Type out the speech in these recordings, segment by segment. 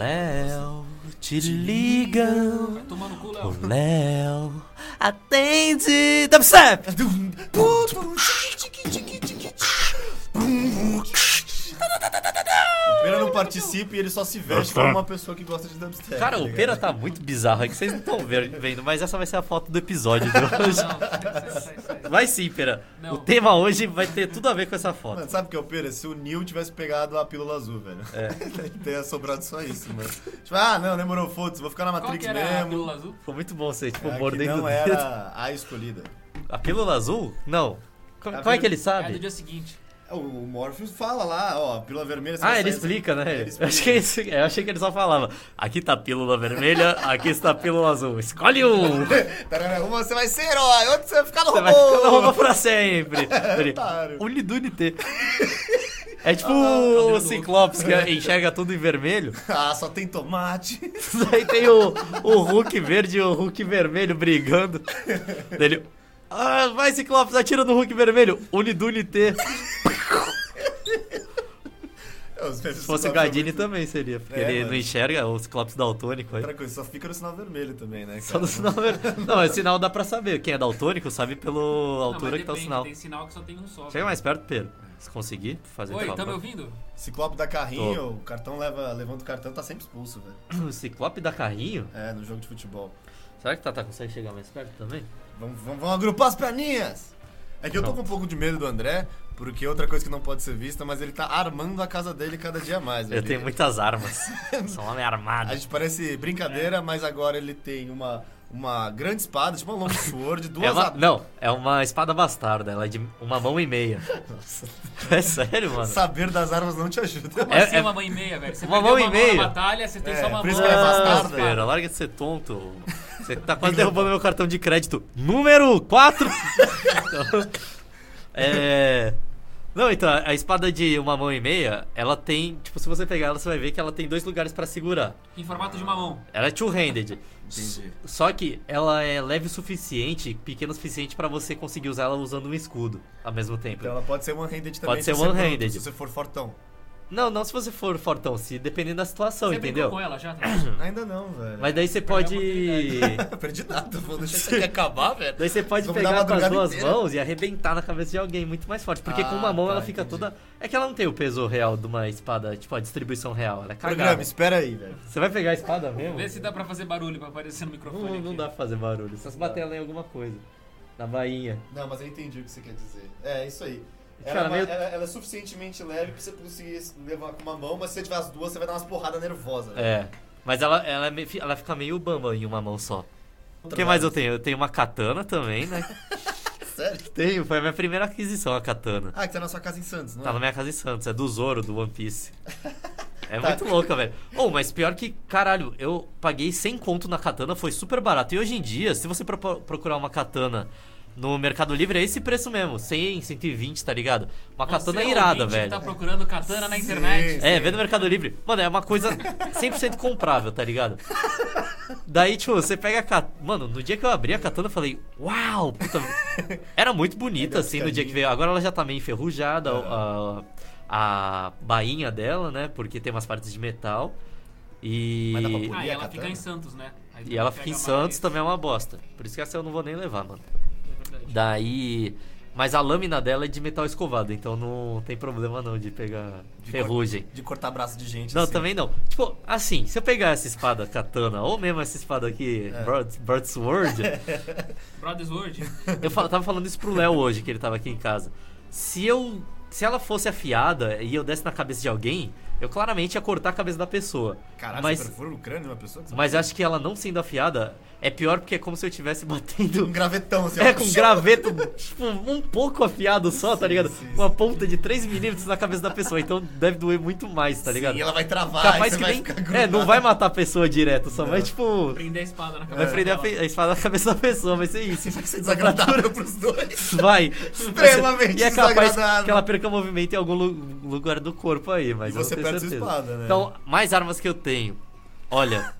Léo, te ligam. Vai tomar no cu, Léo. O Léo, atende. Dubstep! Não participa e ele só se veste como uma pessoa que gosta de dubstep. Cara, tá o? Pera tá muito bizarro, é que vocês não estão vendo, mas essa vai ser a foto do episódio de hoje. Não, sai, sai, sai. Vai sim, Pera. Não. O tema hoje vai ter tudo a ver com essa foto. Mano, sabe o que é o Pera? Se o Neil tivesse pegado a pílula azul, velho. É. Teria sobrado só isso, mano. Tipo, ah, não, demorou, foda-se, vou ficar na Qual Matrix que era a mesmo. pílula azul? Foi muito bom ser, tipo, É, mordendo não era a escolhida. A pílula azul? Não. Como, A é que ele É do sabe? dia seguinte. O o Morpheus fala lá, ó, pílula vermelha... você Ah, ele explica, né? Ele Eu explica. achei, esse- eu achei que ele só falava. Aqui tá pílula vermelha, aqui está pílula azul. Escolhe um! Uma você vai ser herói, outro você vai ficar no Você robô. vai ficar no robô pra sempre. Ele, Otário. Unidunité. É tipo Ah, o cabelo Ciclopes que enxerga tudo em vermelho. Ah, só tem tomate. Daí tem o, o Hulk verde e o Hulk vermelho brigando. Dele. Ah, vai Ciclopes, atira no Hulk vermelho. Unidunité. Se fosse o Gadini também seria, porque É, ele mano. não enxerga o Ciclopes daltônico aí. Outra coisa, só fica no sinal vermelho também, né? Só cara? no sinal vermelho. Não, esse sinal dá pra saber. Quem é daltônico sabe pela Não, altura mas que tá o sinal. Tem sinal que só tem um só. Chega mais perto, Pedro. Se conseguir, fazer Oi, tá me ouvindo? Ciclope da carrinho, o cartão leva, levanta o cartão, tá sempre expulso, velho. O Ciclope dá carrinho? É, no jogo de futebol. Será que o Tata consegue chegar mais perto também? Vamos, vamos, vamos agrupar as perninhas! É que eu tô com um pouco de medo do André, porque outra coisa que não pode ser vista, mas ele tá armando a casa dele cada dia mais, velho. Eu tenho muitas armas. Sou um homem A armado. gente parece brincadeira, mas agora ele tem uma, uma grande espada, tipo uma long sword, duas É uma, não, é uma espada bastarda. Ela é de uma mão e meia. É sério, mano? Saber das armas não te ajuda. Como É- assim é- uma mão e meia, velho? Você Uma mão e uma meia. na batalha, você tem É, só uma por mão. isso que ela é Ah, bastarda. Pera, larga de ser tonto. Você tá quase derrubando meu cartão de crédito. Número 4! é. Não, então, a espada de uma mão e meia, ela tem. Tipo, se você pegar ela, você vai ver que ela tem dois lugares pra segurar. Em formato de uma mão. Ela é two-handed. Entendi. Só que ela é leve o suficiente, pequena o suficiente pra você conseguir usar ela usando um escudo ao mesmo tempo. Então ela pode ser one-handed também. Pode se ser one-handed. Se você for fortão. Não, não se você for fortão, se dependendo da situação, Você entendeu? brincou com ela já? Tá? Ainda não, velho. Mas daí você pode. Perdi nada, vou deixar isso aqui acabar, velho. Daí você pode Vamos pegar com as duas inteira. mãos e arrebentar na cabeça de alguém muito mais forte. Porque com uma Ah, mão tá, ela fica entendi. toda. É que ela não tem o peso real de uma espada, tipo a distribuição real. Ela é Programa, cagada. espera aí, velho. Você vai pegar a espada mesmo? Vê se dá pra fazer barulho pra aparecer no microfone. Não, aqui. não dá pra fazer barulho. Só se bater ela em alguma coisa. Na bainha. Não, mas eu entendi o que você quer dizer. É, isso aí. Cara, Ela, é uma- meio- ela- ela é suficientemente leve pra você conseguir levar com uma mão, mas se você tiver as duas, você vai dar umas porradas nervosas. É. Mas ela, ela, é meio- ela fica meio bamba em uma mão só. O que mais eu tenho? Eu tenho uma katana também, né? Sério? Tenho, foi a minha primeira aquisição, a katana. Ah, que tá na sua casa em Santos, não Tá é? na minha casa em Santos, é do Zoro, do One Piece. É Tá. muito louca, velho. Oh, mas pior que, caralho, eu paguei 100 conto na katana, foi super barato. E hoje em dia, se você pro- procurar uma katana no Mercado Livre, é esse preço mesmo. 100, 120, tá ligado? Uma Você, katana ouvinte, irada, velho. tá procurando katana na Sim. internet. É, vê no Mercado Livre. Mano, é uma coisa 100% comprável, tá ligado? Daí, tipo, você pega a katana. Mano, no dia que eu abri a katana, eu falei, uau! Puta... Era muito bonita, É assim, no dia que veio. Agora ela já tá meio enferrujada, a, a bainha dela, né? Porque tem umas partes de metal. E. Mas dá pra pôr? Ah, e ela katana? fica em Santos, né? Aí E ela fica em mais- Santos também é uma bosta. Por isso que essa eu não vou nem levar, mano. Daí. Mas a lâmina dela é de metal escovado, então não tem problema não de pegar De ferrugem. De cortar braço de gente. Não, assim. também não. Tipo, assim, se eu pegar essa espada katana, ou mesmo essa espada aqui, É. Broad, Broadsword, Brothers Word. eu fal- tava falando isso pro Léo hoje, que ele tava aqui em casa. Se eu. Se ela fosse afiada e eu desse na cabeça de alguém, eu claramente ia cortar a cabeça da pessoa. Caralho, mas, você perfura o crânio de uma pessoa? que você- mas acho que ela não sendo afiada é pior porque é como se eu estivesse batendo. Um gravetão, assim. É, com um graveto, tipo, um pouco afiado só, tá Sim, ligado? sim, Uma sim. ponta de 3 milímetros na cabeça da pessoa, então deve doer muito mais, tá ligado? Sim, ela vai travar, Capaz que vai nem. ficar É, não vai matar a pessoa direto, só Não. vai, tipo. Prender a espada na Vai cabeça. prender a, a espada na cabeça da pessoa, vai ser isso. Vai ser desagradável pros dois. Vai. Extremamente E é capaz desagradável. que ela perca movimento em algum lu- lugar do corpo aí, mas E eu você não tenho perde sua certeza. espada, né? Então, mais armas que eu tenho. Olha,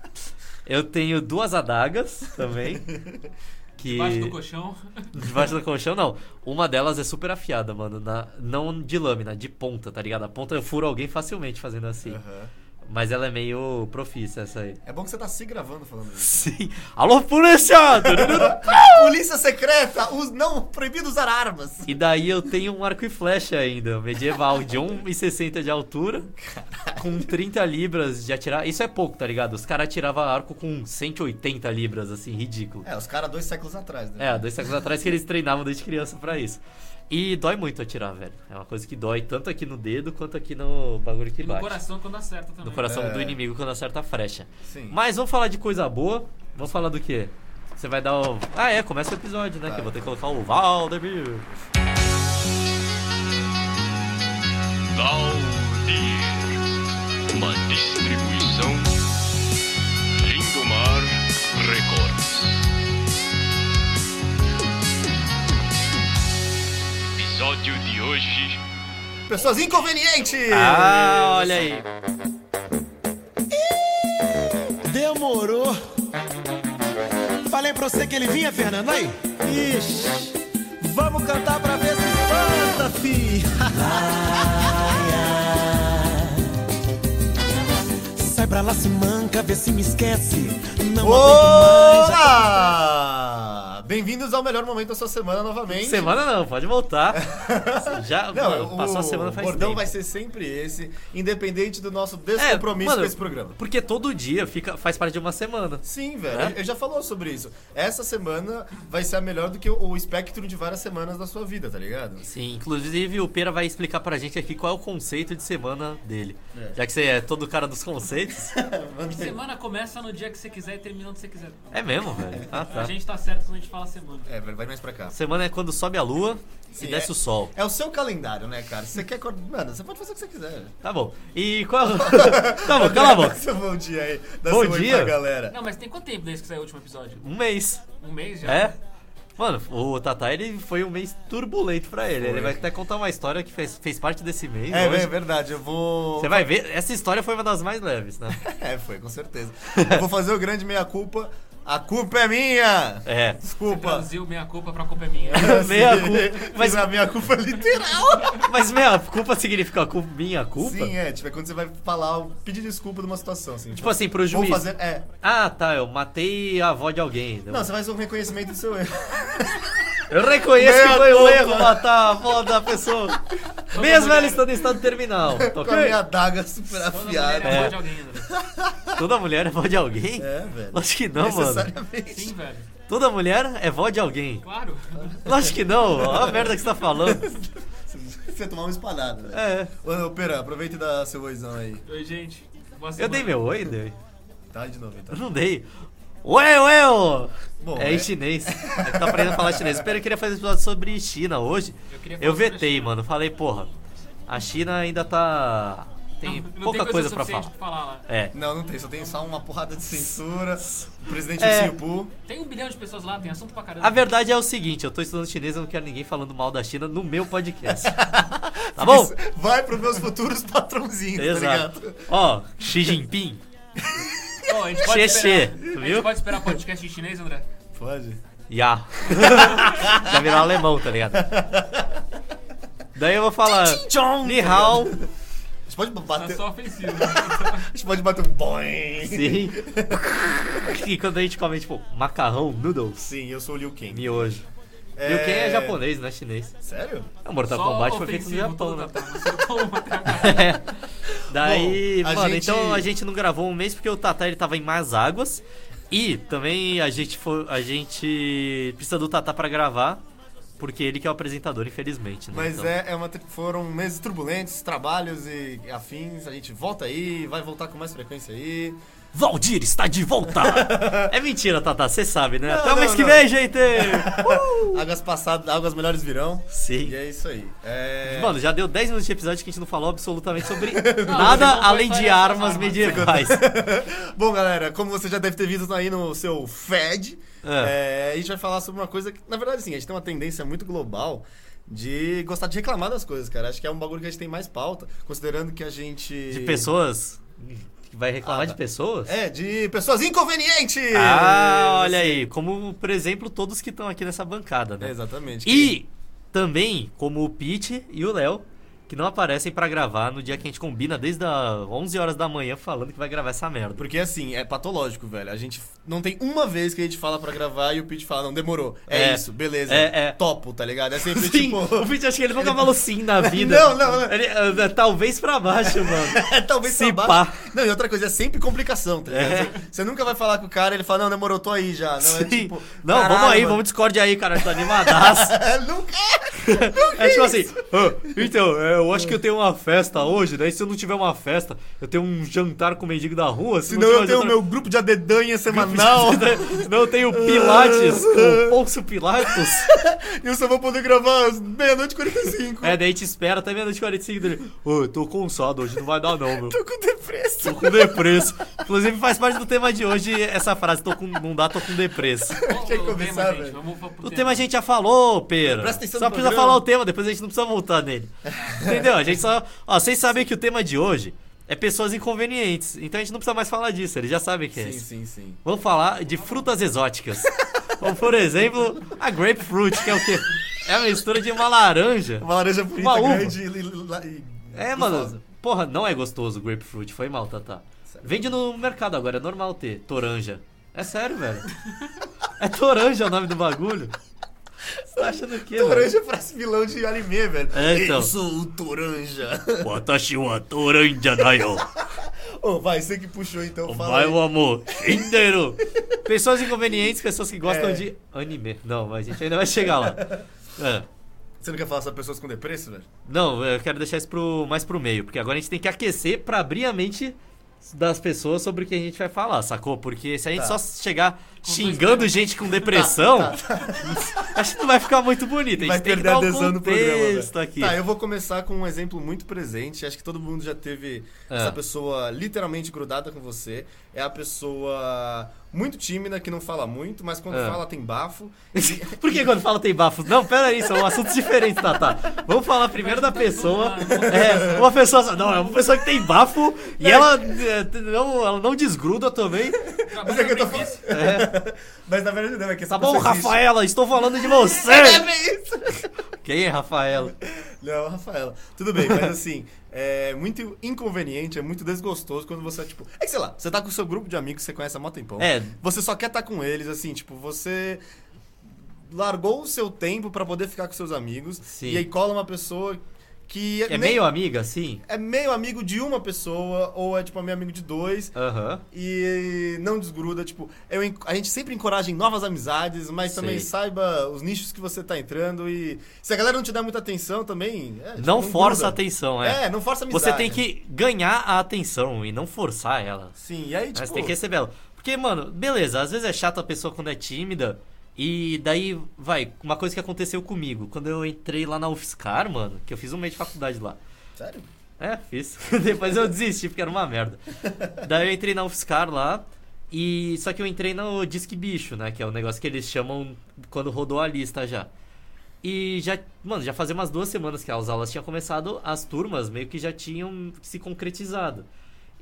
eu tenho duas adagas também. Que... Debaixo do colchão. Debaixo do colchão, não. Uma delas é super afiada, mano. Na... Não de lâmina, de ponta, tá ligado? A ponta eu furo alguém facilmente fazendo assim. Aham. Mas ela é meio profissa essa aí. É bom que você tá se gravando falando isso. Sim. Alô, polícia! Polícia secreta! Os não proibido usar armas! e daí eu tenho um arco e flecha ainda, medieval, de 1,60 de altura, com 30 libras de atirar. Isso é pouco, tá ligado? Os caras atiravam arco com 180 libras, assim, ridículo. É, os caras dois séculos atrás, né? É, dois séculos atrás que eles treinavam desde criança pra isso. E dói muito atirar, velho. É uma coisa que dói tanto aqui no dedo quanto aqui no bagulho que E no bate. coração quando acerta também. No coração É. do inimigo quando acerta a frecha. Sim. Mas vamos falar de coisa boa. Vamos falar do quê? Você vai dar o. Ah, é, começa o episódio, né? Vai. Que eu vou ter que colocar o Valdemir. Uma Episódio de hoje. Pessoas inconvenientes! Ah, olha aí. Demorou. Falei pra você que ele vinha, Fernando, aí? Ixi, vamos cantar pra ver se espanta, fi. Sai pra lá, se manca, vê se me esquece. Não aguento mais, já Olá! Bem-vindos ao melhor momento da sua semana novamente. Semana não, pode voltar. Já Não, mano, passou a semana o faz bordão tempo. vai ser sempre esse, independente do nosso É, descompromisso mano, com esse programa. Porque todo dia fica, faz parte de uma semana. Sim, velho. É? Ele- Ele já falou sobre isso. Essa semana vai ser a melhor do que o, o espectro de várias semanas da sua vida, tá ligado? Sim, inclusive o Pera vai explicar pra gente aqui qual é o conceito de semana dele. É. Já que você é todo cara dos conceitos. Semana começa no dia que você quiser e termina onde você quiser. É mesmo, velho. Ah, tá. A gente tá certo quando a gente fala semana. É, vai mais pra cá. Semana é quando sobe a lua Sim, e desce é- o sol. É o seu calendário, né, cara? Você quer. acordar- Mano, você pode fazer o que você quiser. Tá bom. E qual. tá bom, cala a boca. Seu bom dia aí. Dá Bom dia. pra galera. Não, mas tem quanto tempo desde que saiu o último episódio? Um mês. Um mês já? É? Mano, o Tata, ele foi um mês turbulento pra ele. Ele Foi. vai até contar uma história que fez, fez parte desse mês. É, hoje. é verdade, eu vou. Você vai ver, essa história foi uma das mais leves, né? É, foi, com certeza. Eu vou fazer o grande meia-culpa. A culpa é minha! É. Desculpa. Brasil, minha culpa pra culpa é minha. Meia culpa. Mas, a minha culpa literal. mas minha culpa significa culpa, minha culpa? Sim, é. Tipo, é quando você vai falar, pedir desculpa de uma situação, assim. Tipo assim, pro Vou juiz. fazer. É. Ah, tá, eu matei a avó de alguém. Não, você faz um reconhecimento do seu erro. Eu reconheço Meia que foi um erro matar a avó da pessoa. Mesmo ela estando em estado terminal. Com a minha adaga super Toda mulher afiada. é É. de alguém, André. Toda mulher é vó de alguém? É, velho. Lógico que não, mano. Necessariamente. Sim, velho. Toda mulher é vó de alguém. Claro. Lógico que não. Olha a merda que você tá falando. Você tomar uma espadada, velho. É. Ô, ô, Pera, aproveita e dá seu oizão aí. Oi, gente. Boa Eu semana. dei meu oi, dei. Tá de novo, então. Eu não dei. Ué, ué, ô. Bom, é é- em chinês. Que tá aprendendo a falar chinês. Espera, eu queria fazer um episódio sobre China hoje. Eu Eu vetei, mano. Falei, porra, a China ainda tá. Tem Não, não pouca tem coisa pra suficiente falar. pra falar lá. É. Não, não tem, só tem só uma porrada de censura. O presidente É. Singapur. Tem um bilhão de pessoas lá, tem assunto pra caramba. A verdade é o seguinte, eu tô estudando chinês, eu não quero ninguém falando mal da China no meu podcast. tá bom? Vai pros meus futuros patrãozinhos, tá Exato. ligado? Ó, Xi Jinping. Ô, a gente pode Xê, esperar, xê, a viu? gente pode esperar podcast em chinês, André? Pode. Ya. Já virou alemão, tá ligado? Daí eu vou falar. Ni hao. A gente pode Tá bater, só ofensivo. a gente pode bater um boing. Sim. E quando a gente come, tipo, macarrão, noodles, Sim, eu sou o Liu Kang. miojo. E o Ken é japonês, não é chinês. Sério? O Mortal Só Kombat foi feito no Japão, né? Tatá. É. Daí, Bom, a mano, gente- então a gente não gravou um mês porque o Tata ele tava em más águas. E também a gente foi, a gente precisa do Tata pra gravar, porque ele que é o apresentador, infelizmente, né? Mas Então- é, é uma, foram meses turbulentos, trabalhos e afins. A gente volta aí, vai voltar com mais frequência aí. Valdir está de volta! é mentira, Tata, você sabe, né? Não, Até o mês não, que não. vem, gente! Uh! Águas passadas, águas melhores virão. Sim. E é isso aí. É... Mano, já deu 10 minutos de episódio que a gente não falou absolutamente sobre Não, nada além de armas armas. medievais. Bom, galera, como você já deve ter visto aí no seu FED, É. é, a gente vai falar sobre uma coisa que, na verdade, assim, a gente tem uma tendência muito global de gostar de reclamar das coisas, cara. Acho que é um bagulho que a gente tem mais pauta, considerando que a gente. De pessoas. Que Vai reclamar Ah, de pessoas? É, de pessoas inconvenientes! Ah, olha Sim. aí. Como, por exemplo, todos que estão aqui nessa bancada, É, né? exatamente. E também, como o Pete e o Léo, que não aparecem pra gravar no dia que a gente combina desde as 11 horas da manhã falando que vai gravar essa merda. Porque assim, é patológico, velho. A gente não tem uma vez que a gente fala pra gravar e o Pete fala, não, demorou. É, É. isso, beleza. É, é. Topo, tá ligado? É sempre Sim, tipo. o Pete acho que ele nunca falou sim na vida. Não, não, não. Ele, eh, talvez pra baixo, mano. É, talvez Se pra pá. baixo. Não, e outra coisa, é sempre complicação, tá ligado? É. Você, você nunca vai falar com o cara ele fala, não, demorou, tô aí já. Não, é Sim. tipo. não, caralho, vamos aí, mano. vamos Discord aí, cara. Tô animadaço. nunca. É tipo assim, "Ah, então, é, eu acho que eu tenho uma festa hoje, daí se eu não tiver uma festa, eu tenho um jantar com o mendigo da rua. Se Senão não eu tenho o jantar- meu grupo de adedanha semanal Senão eu tenho Pilates com o Pulso Pilatos. e eu só vou poder gravar às meia-noite e 45. É, daí a gente espera até meia-noite e 45 dele. Ô, eu tô cansado hoje, não vai dar não, meu. Tô com depressa. Tô com depresso. Inclusive faz parte do tema de hoje essa frase, tô com, não dá, tô com depresso. Qual Quer o começar, velho? O tema a gente já falou, pera. Presta atenção Só precisa programa. falar o tema, depois a gente não precisa voltar nele. Entendeu? A gente só. Ó, vocês sabem que o tema de hoje é pessoas inconvenientes. Então a gente não precisa mais falar disso, eles já sabem que é Sim, isso. sim, sim. Vamos falar de frutas exóticas. Como por exemplo, a grapefruit, que é o quê? É a mistura de uma laranja. Uma laranja bonita, Uma uva. grande e, e- e- É, mano. Porra, não é gostoso o grapefruit. Foi mal, Tata. Vende no mercado agora, é normal ter. Toranja. É sério, velho. É toranja o nome do bagulho. Você tá achando o quê, velho? Toranja parece vilão de anime, velho. É, então. Eu sou o Toranja. Watashi wa toranja da yo. Ô, vai, você que puxou então, fala Vai aí. o amor. Shinderu. Pessoas inconvenientes, pessoas que gostam É. de anime. Não, mas a gente ainda vai chegar lá. É. Você não quer falar sobre pessoas com depressa, velho? Não, eu quero deixar isso pro, mais pro meio, porque agora a gente tem que aquecer pra abrir a mente das pessoas sobre o que a gente vai falar, sacou? Porque se a gente Tá. só chegar xingando gente com depressão, acho que não vai ficar muito bonito. A gente Vai tem que perder dar a um adesão no programa, aqui. Tá, eu vou começar com um exemplo muito presente. Acho que todo mundo já teve É. essa pessoa literalmente grudada com você. É a pessoa muito tímida, que não fala muito, mas quando É. fala tem bafo. Por que quando fala tem bafos? Não, pera aí, são assuntos diferentes, Tata. Vamos falar primeiro da pessoa. É, uma pessoa. Não, é uma pessoa que tem bafo e ela, é, não, ela não desgruda também. Mas é que eu tô no Greenpeace. Mas na verdade não, é que essa Tá bom, existe. Rafaela, estou falando de você. É isso. Quem é Rafaela? Não, Rafaela. Tudo bem, mas assim, é muito inconveniente, é muito desgostoso quando você, tipo. É que sei lá, você tá com o seu grupo de amigos que você conhece há mó tempão. É. Você só quer estar com eles, assim, tipo, você largou o seu tempo pra poder ficar com seus amigos. Sim. E aí cola uma pessoa que É nem- meio amiga, assim? é meio amigo de uma pessoa, ou é tipo meio amigo de dois. Aham. E não desgruda, tipo, eu, a gente sempre encoraja em novas amizades, mas também Sei. saiba os nichos que você tá entrando e se a galera não te dá muita atenção também, é, tipo, Não força a gruda. atenção, é. É, não força a amizade. Você tem que ganhar a atenção e não forçar ela. Sim, e aí, tipo... Mas tem que receber ela. Porque, mano, beleza, às vezes é chato a pessoa quando é tímida. E daí, vai, uma coisa que aconteceu comigo. Quando eu entrei lá na UFSCar, mano, que eu fiz um mês de faculdade lá. Sério? É, fiz. Depois eu desisti porque era uma merda. Daí eu entrei na UFSCar lá. E só que eu entrei no Disque Bicho, né? Que é o negócio que eles chamam quando rodou a lista já. E já, mano, já fazia umas duas semanas que as aulas tinham começado, as turmas meio que já tinham se concretizado.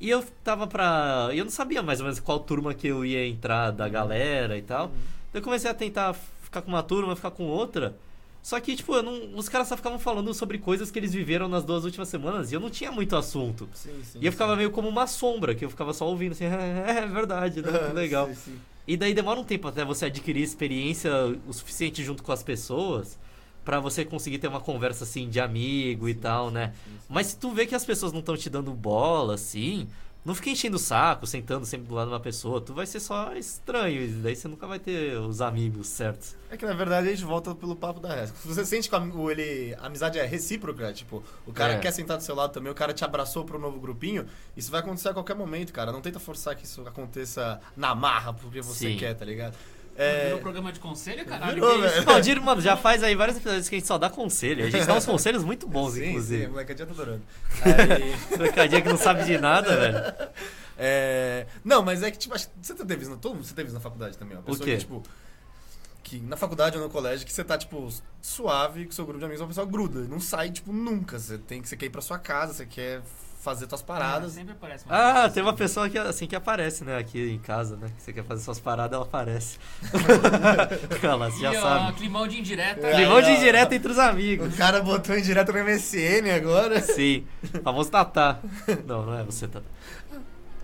E eu tava pra. Eu não sabia mais ou menos qual turma que eu ia entrar da galera e tal. Daí eu comecei a tentar ficar com uma turma, ficar com outra. Só que, tipo, não, os caras só ficavam falando sobre coisas que eles viveram nas duas últimas semanas e eu não tinha muito assunto. Sim, sim. E eu ficava meio como uma sombra, que eu ficava só ouvindo assim, é, é verdade, né? Legal. Sim, sim. E daí demora um tempo até você adquirir experiência o suficiente junto com as pessoas pra você conseguir ter uma conversa assim de amigo e tal, né? Mas se tu vê que as pessoas não estão te dando bola assim, não fica enchendo o saco, sentando sempre do lado de uma pessoa, tu vai ser só estranho, e daí você nunca vai ter os amigos certos. É que na verdade a gente volta pelo papo da. Se você sente que a, o- ele, a amizade é recíproca, tipo, o cara É. quer sentar do seu lado também, o cara te abraçou pro novo grupinho, isso vai acontecer a qualquer momento, cara. Não tenta forçar que isso aconteça na marra porque você Sim. quer, tá ligado? Virou É. programa de conselho, caralho? Virou, que. Não, Diro, mano, já faz aí vários episódios que a gente só dá conselho. A gente dá uns conselhos muito bons, Sim, sim, inclusive. o molecadinha tá adorando. Aí, Trocadinha que não sabe de nada, velho. é, Não, mas é que, tipo, que você teve isso, na- todo mundo você teve isso na faculdade também, uma pessoa quê? que, tipo. que na faculdade ou no colégio que você tá, tipo, suave com seu grupo de amigos, uma pessoa gruda. Não sai, tipo, nunca. Você tem que você quer ir pra sua casa, você quer fazer suas paradas. Sempre aparece uma Ah, coisa tem uma pessoa que assim que aparece, né, aqui em casa, né? Que você quer fazer suas paradas, ela aparece. Ela, você já ó, sabe. climão de indireta. É. Limão de ó. indireta entre os amigos. O cara botou em direto no MSN agora. Sim, famoso Tatá. Não, não é você, Tatá.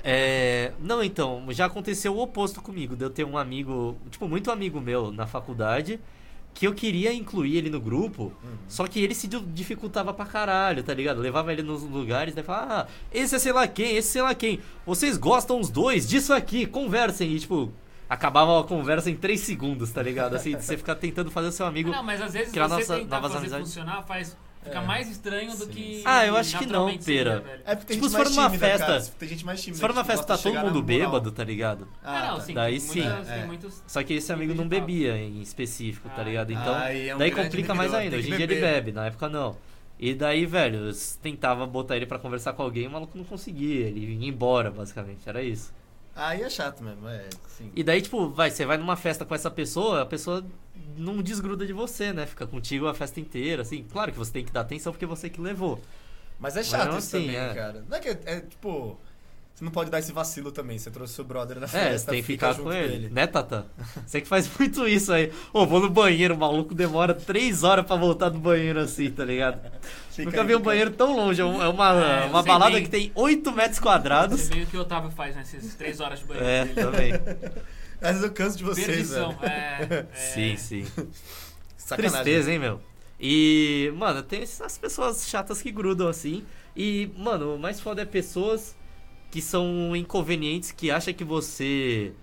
É, não, então, já aconteceu o oposto comigo. De eu ter um amigo, tipo, muito amigo meu na faculdade, que eu queria incluir ele no grupo, só que ele se di- dificultava pra caralho, tá ligado? Levava ele nos lugares, daí falava, ah, esse é sei lá quem, esse sei lá quem. Vocês gostam os dois disso aqui, conversem. E, tipo, acabava a conversa em três segundos, tá ligado? Assim, de você ficar tentando fazer o seu amigo. Não, mas às vezes você nossa- tentar novas fazer amizades. funcionar faz fica É. mais estranho do Sim, que sim. Ah, eu acho que não, pera. seria. É porque tem Tipo, gente se for numa festa- cara. Tem gente mais tímida. Se for numa festa, tá todo mundo bêbado, tá ligado? Ah, não, tá. sim. Daí sim. É. Só que esse amigo não bebia em específico, tá Ah, ligado? Então, é daí complica mais ainda. Hoje em dia ele bebe, na época não. E daí, velho, eu tentava botar ele pra conversar com alguém, o maluco não conseguia. Ele ia embora, basicamente. Era isso. Aí é chato mesmo, é. Sim. E daí, tipo, vai, você vai numa festa com essa pessoa, a pessoa não desgruda de você, né? Fica contigo a festa inteira, assim. Claro que você tem que dar atenção porque você que levou. Mas é chato não, isso assim, também, é. cara. Não é que é, é, tipo. Você não pode dar esse vacilo também. Você trouxe seu brother na É, festa. você tem que fica ficar com ele. Né, Tata? Você que faz muito isso aí. Ô, vou no banheiro, o maluco demora três horas pra voltar do banheiro assim, tá ligado? Fica Nunca aí, vi um fica- banheiro tão longe. É um- é uma, É, uma balada bem. que tem 8 metros quadrados. Você meio que o Otávio faz nessas três horas de banheiro. É, dele. também. Às vezes eu canso de vocês, Perdição. velho. É, é. Sim, sim. Sacanagem. Tristeza, hein, meu? E, mano, tem essas pessoas chatas que grudam assim. E, mano, o mais foda é pessoas que são inconvenientes, que acham que você.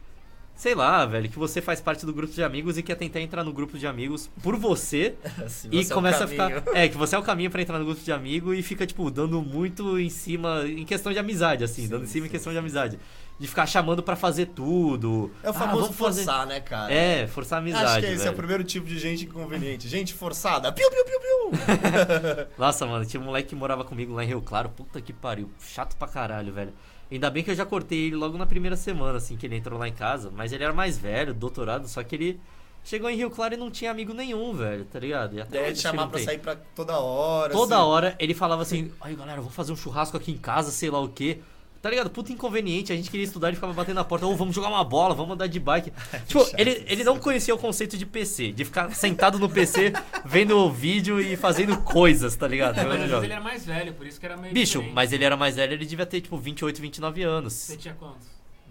Sei lá, velho, que você faz parte do grupo de amigos e quer tentar entrar no grupo de amigos por você. Assim, e você é o começa a caminho. ficar. É, que você é o caminho pra entrar no grupo de amigo e fica, tipo, dando muito em cima. Em questão de amizade, assim, Sim, dando em cima em sim, questão de amizade. De ficar chamando pra fazer tudo. É o Ah, famoso fazer- forçar, né, cara? É, forçar a amizade. Acho que esse é velho. o primeiro tipo de gente inconveniente. Gente forçada. Piu, piu, piu, piu. Nossa, mano, tinha um moleque que morava comigo lá em Rio Claro. Puta que pariu. Chato pra caralho, velho. Ainda bem que eu já cortei ele logo na primeira semana, assim, que ele entrou lá em casa. Mas ele era mais velho, doutorado, só que ele chegou em Rio Claro e não tinha amigo nenhum, velho, tá ligado? E até que chamar pra tem. sair pra toda hora. Toda assim. hora ele falava assim: aí galera, vamos fazer um churrasco aqui em casa, sei lá o quê. Tá ligado? Puta inconveniente, a gente queria estudar e ficava batendo na porta, ou vamos jogar uma bola, vamos andar de bike. tipo, chato ele, ele não conhecia o conceito de PC, de ficar sentado no PC, vendo o vídeo e fazendo coisas, tá ligado? É, mas Jogando às vezes jogos. ele era mais velho, por isso que era meio Bicho, diferente. mas ele era mais velho, ele devia ter tipo 28, 29 anos. Você tinha quantos?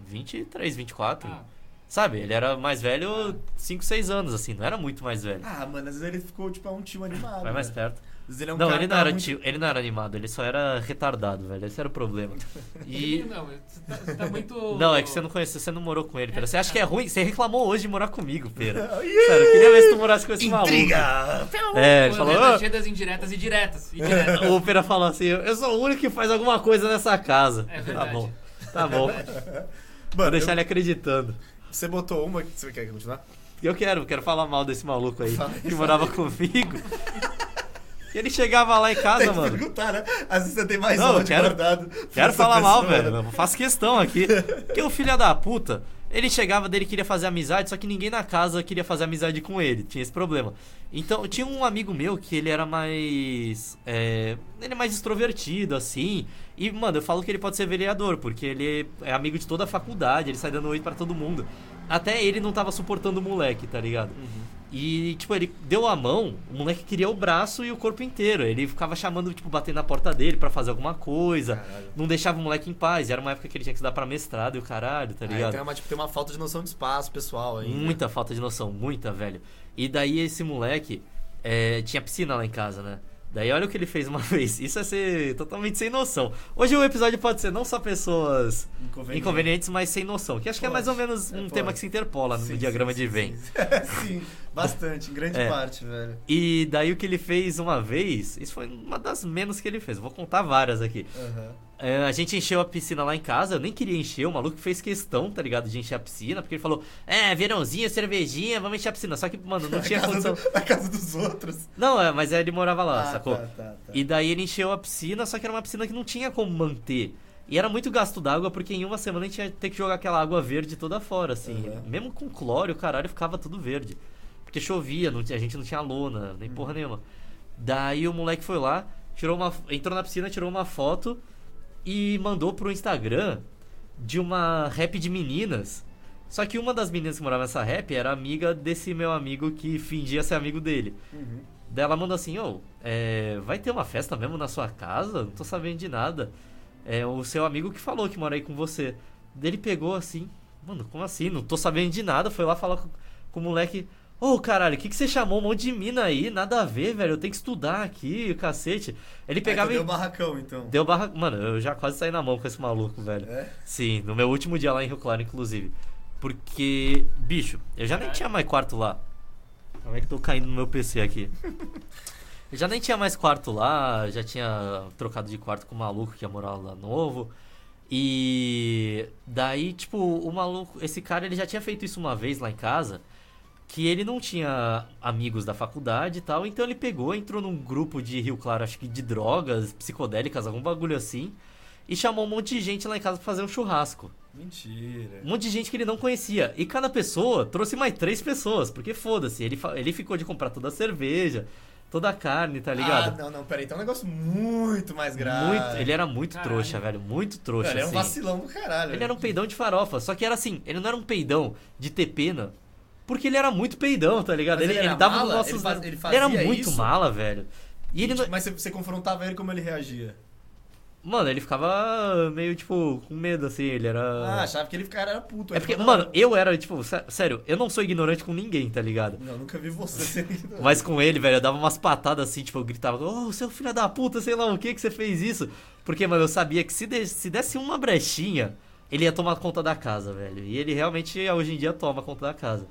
23, 24. Ah, Sabe? Ele era mais velho 5, 6 anos, assim, não era muito mais velho. Ah, mano, às vezes ele ficou, tipo, é um tio animado. Vai mais né? perto. Ele é um não, cara ele que não, tá era muito- tio, ele não era animado, ele só era retardado, velho. Esse era o problema. E. Não, você tá, você tá muito. Não, é que você não conhece, você não morou com ele, Pera. Você acha que é ruim? Você reclamou hoje de morar comigo, Pera. Sério, eu queria ver se tu morasse com esse Intriga! maluco. É, ele falou. tá cheio das indiretas e diretas. E diretas. O Pera falou assim: eu sou o único que faz alguma coisa nessa casa. É tá verdade. bom. Tá bom. Vou Mano, deixar eu- ele acreditando. você botou uma. Você quer continuar? Eu quero, quero falar mal desse maluco aí que morava comigo. E ele chegava lá em casa, Tem que mano. perguntar, né? Às vezes você tem mais Não, áudio quero- guardado. Quero falar mal, pessoa, velho. né? Eu faço questão aqui. Porque o filho da puta, ele chegava dele queria fazer amizade, só que ninguém na casa queria fazer amizade com ele. Tinha esse problema. Então, tinha um amigo meu que ele era mais. é, ele é mais extrovertido, assim. E, mano, eu falo que ele pode ser vereador, porque ele é amigo de toda a faculdade, ele sai dando oi pra todo mundo. Até ele não tava suportando o moleque, tá ligado? E, tipo, ele deu a mão, o moleque queria o braço e o corpo inteiro. Ele ficava chamando, tipo, batendo na porta dele pra fazer alguma coisa. Caralho. Não deixava o moleque em paz. Era uma época que ele tinha que estudar pra mestrado e o caralho, tá ligado? tem uma, tipo, tem uma falta de noção de espaço pessoal aí. Muita falta de noção, muita, velho. E daí esse moleque é, tinha piscina lá em casa, né? Daí olha o que ele fez uma vez. Isso é ser totalmente sem noção. Hoje o episódio pode ser não só pessoas Inconveniente. inconvenientes, mas sem noção. Que acho que é mais ou Pode. menos É, um pode. tema que se interpola no Sim, diagrama sim, de Venn. Sim, sim, bastante, em grande É. parte, velho. E daí o que ele fez uma vez, isso foi uma das menos que ele fez. Vou contar várias aqui. Aham. É, a gente encheu a piscina lá em casa, eu nem queria encher, o maluco fez questão, tá ligado, de encher a piscina, porque ele falou, é, verãozinho, cervejinha, vamos encher a piscina. Só que, mano, não tinha condição. do- Na casa dos outros. Não, é, mas ele morava lá, Ah, sacou? tá, tá, tá. E daí ele encheu a piscina, só que era uma piscina que não tinha como manter. E era muito gasto d'água, porque em uma semana a gente ia ter que jogar aquela água verde toda fora, assim. Uhum. Mesmo com cloro, o caralho ficava tudo verde. Porque chovia, não a gente não tinha lona, nem porra nenhuma. Daí o moleque foi lá, tirou uma, entrou na piscina, tirou uma foto e mandou pro Instagram de uma rap de meninas. Só que uma das meninas que morava nessa rap era amiga desse meu amigo que fingia ser amigo dele. Daí ela mandou assim, ô, é, vai ter uma festa mesmo na sua casa? Não tô sabendo de nada. É o seu amigo que falou que mora aí com você. Daí ele pegou assim, mano, como assim? Não tô sabendo de nada. Foi lá falar com, com o moleque. Ô, caralho, o que, que você chamou um monte de mina aí? Nada a ver, velho. Eu tenho que estudar aqui, o cacete. Ele pegava Aí tu e. deu barracão, então. Deu barra. Mano, eu já quase saí na mão com esse maluco, velho. É? Sim, no meu último dia lá em Rio Claro, inclusive. Porque, bicho, eu já nem tinha mais quarto lá. Como é que tô caindo no meu PC aqui? Eu já nem tinha mais quarto lá, já tinha trocado de quarto com o maluco que ia morar lá novo. E daí, tipo, o maluco, esse cara, ele já tinha feito isso uma vez lá em casa, que ele não tinha amigos da faculdade e tal, então ele pegou, entrou num grupo de Rio Claro, acho que de drogas, psicodélicas, algum bagulho assim, e chamou um monte de gente lá em casa pra fazer um churrasco. Mentira. Um monte de gente que ele não conhecia. E cada pessoa trouxe mais três pessoas, porque foda-se, ele, ele ficou de comprar toda a cerveja, toda a carne, tá ligado? Ah, não, não, peraí. Então é um negócio muito mais grave. muito, ele era muito Caralho. trouxa, velho, muito trouxa. Ele era um assim. vacilão do caralho. Ele era um peidão de farofa, só que era assim, ele não era um peidão de ter pena, porque ele era muito peidão, tá ligado? Mas ele, ele era dava mala? nos nossos Ele faz- ele ele era muito isso? mala, velho. E ele Mas você, confrontava ele como ele reagia? Mano, ele ficava meio tipo com medo assim, ele era Ah, achava que ele cara era puto. É porque, falou, mano, eu era tipo, sé- sério, eu não sou ignorante com ninguém, tá ligado? Não, nunca vi você sendo ignorante. Mas com ele, velho, eu dava umas patadas assim, tipo, eu gritava, ô, seu filho da puta, sei lá o que que você fez isso. Porque, mano, eu sabia que se, de- se desse uma brechinha, ele ia tomar conta da casa, velho. E ele realmente, hoje em dia, toma conta da casa.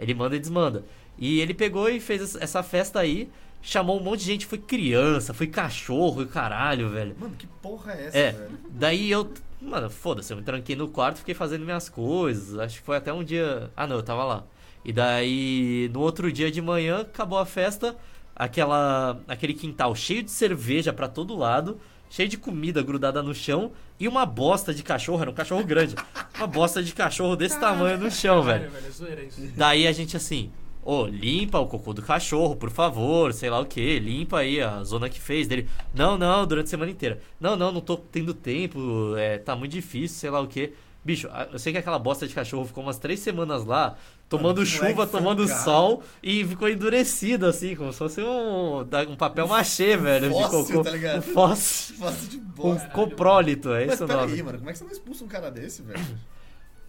Ele manda e desmanda. E ele pegou e fez essa- festa aí, chamou um monte de gente, foi criança, foi cachorro e caralho, velho. Mano, que porra é essa, É, velho? daí eu. Mano, foda-se, eu me tranquei no quarto fiquei fazendo minhas coisas. Acho que foi até um dia. Ah, não, eu tava lá. E daí, no outro dia de manhã, acabou a festa. Aquela, aquele quintal cheio de cerveja pra todo lado, cheio de comida grudada no chão e uma bosta de cachorro. Era um cachorro grande. Uma bosta de cachorro desse tamanho no chão, velho. É. Daí a gente assim, ô, limpa o cocô do cachorro, por favor, sei lá o que, limpa aí a zona que fez dele. Não, não, durante a semana inteira. Não, não, não tô tendo tempo, é, tá muito difícil, sei lá o que. Bicho, eu sei que aquela bosta de cachorro ficou umas três semanas lá, tomando chuva, moleque tomando folgado. sol e ficou endurecido assim, como se fosse um, um papel machê, velho, de fóssil, cocô. tá ligado? Um fóssil. Fácil de Um bosta. coprólito, é esse o nome. peraí, mano, como é que você não expulsa um cara desse, velho?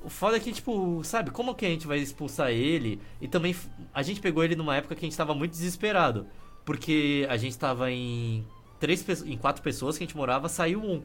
O foda é que, tipo, sabe, como que a gente vai expulsar ele? E também a gente pegou ele numa época que a gente tava muito desesperado. Porque a gente tava em três em quatro pessoas que a gente morava, saiu um.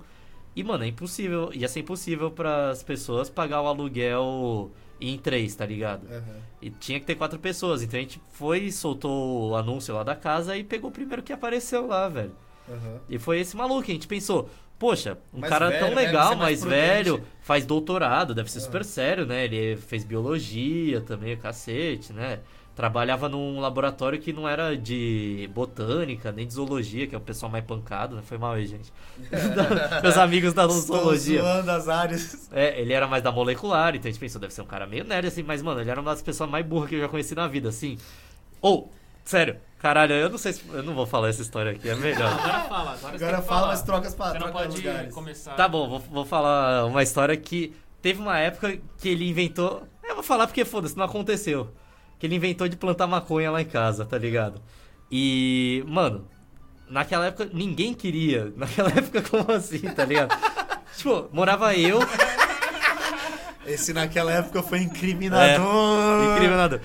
E, mano, é impossível, ia ser impossível para as pessoas pagar o aluguel em três, tá ligado? Aham. E tinha que ter quatro pessoas. Então a gente foi, soltou o anúncio lá da casa e pegou o primeiro que apareceu lá, velho. Aham. E foi esse maluco. A gente pensou, poxa, um Mais cara velho, tão legal, mais mais, velho, faz doutorado, deve ser Ah. super sério, né? Ele fez biologia também, cacete, né? Trabalhava num laboratório que não era de botânica, nem de zoologia, que é o pessoal mais pancado, né? Foi mal aí, gente. Meus amigos da zoologia. zoando as áreas. É, ele era mais da molecular, então a gente pensou, deve ser um cara meio nerd, assim, mas, mano, ele era uma das pessoas mais burras que eu já conheci na vida, assim. Ou, sério, caralho, eu não sei se. Eu não vou falar essa história aqui, é melhor. Agora fala, agora, você Agora fala, falar. mas troca as Você palavras. não troca pode lugares. começar. Tá bom, vou, vou falar uma história que teve uma época que ele inventou. Eu vou falar porque foda-se, não aconteceu. Que ele inventou de plantar maconha lá em casa, tá ligado? E, mano, naquela época ninguém queria. Naquela época, como assim, tá ligado? tipo, morava eu. Esse naquela época foi incriminador. Incrível nada.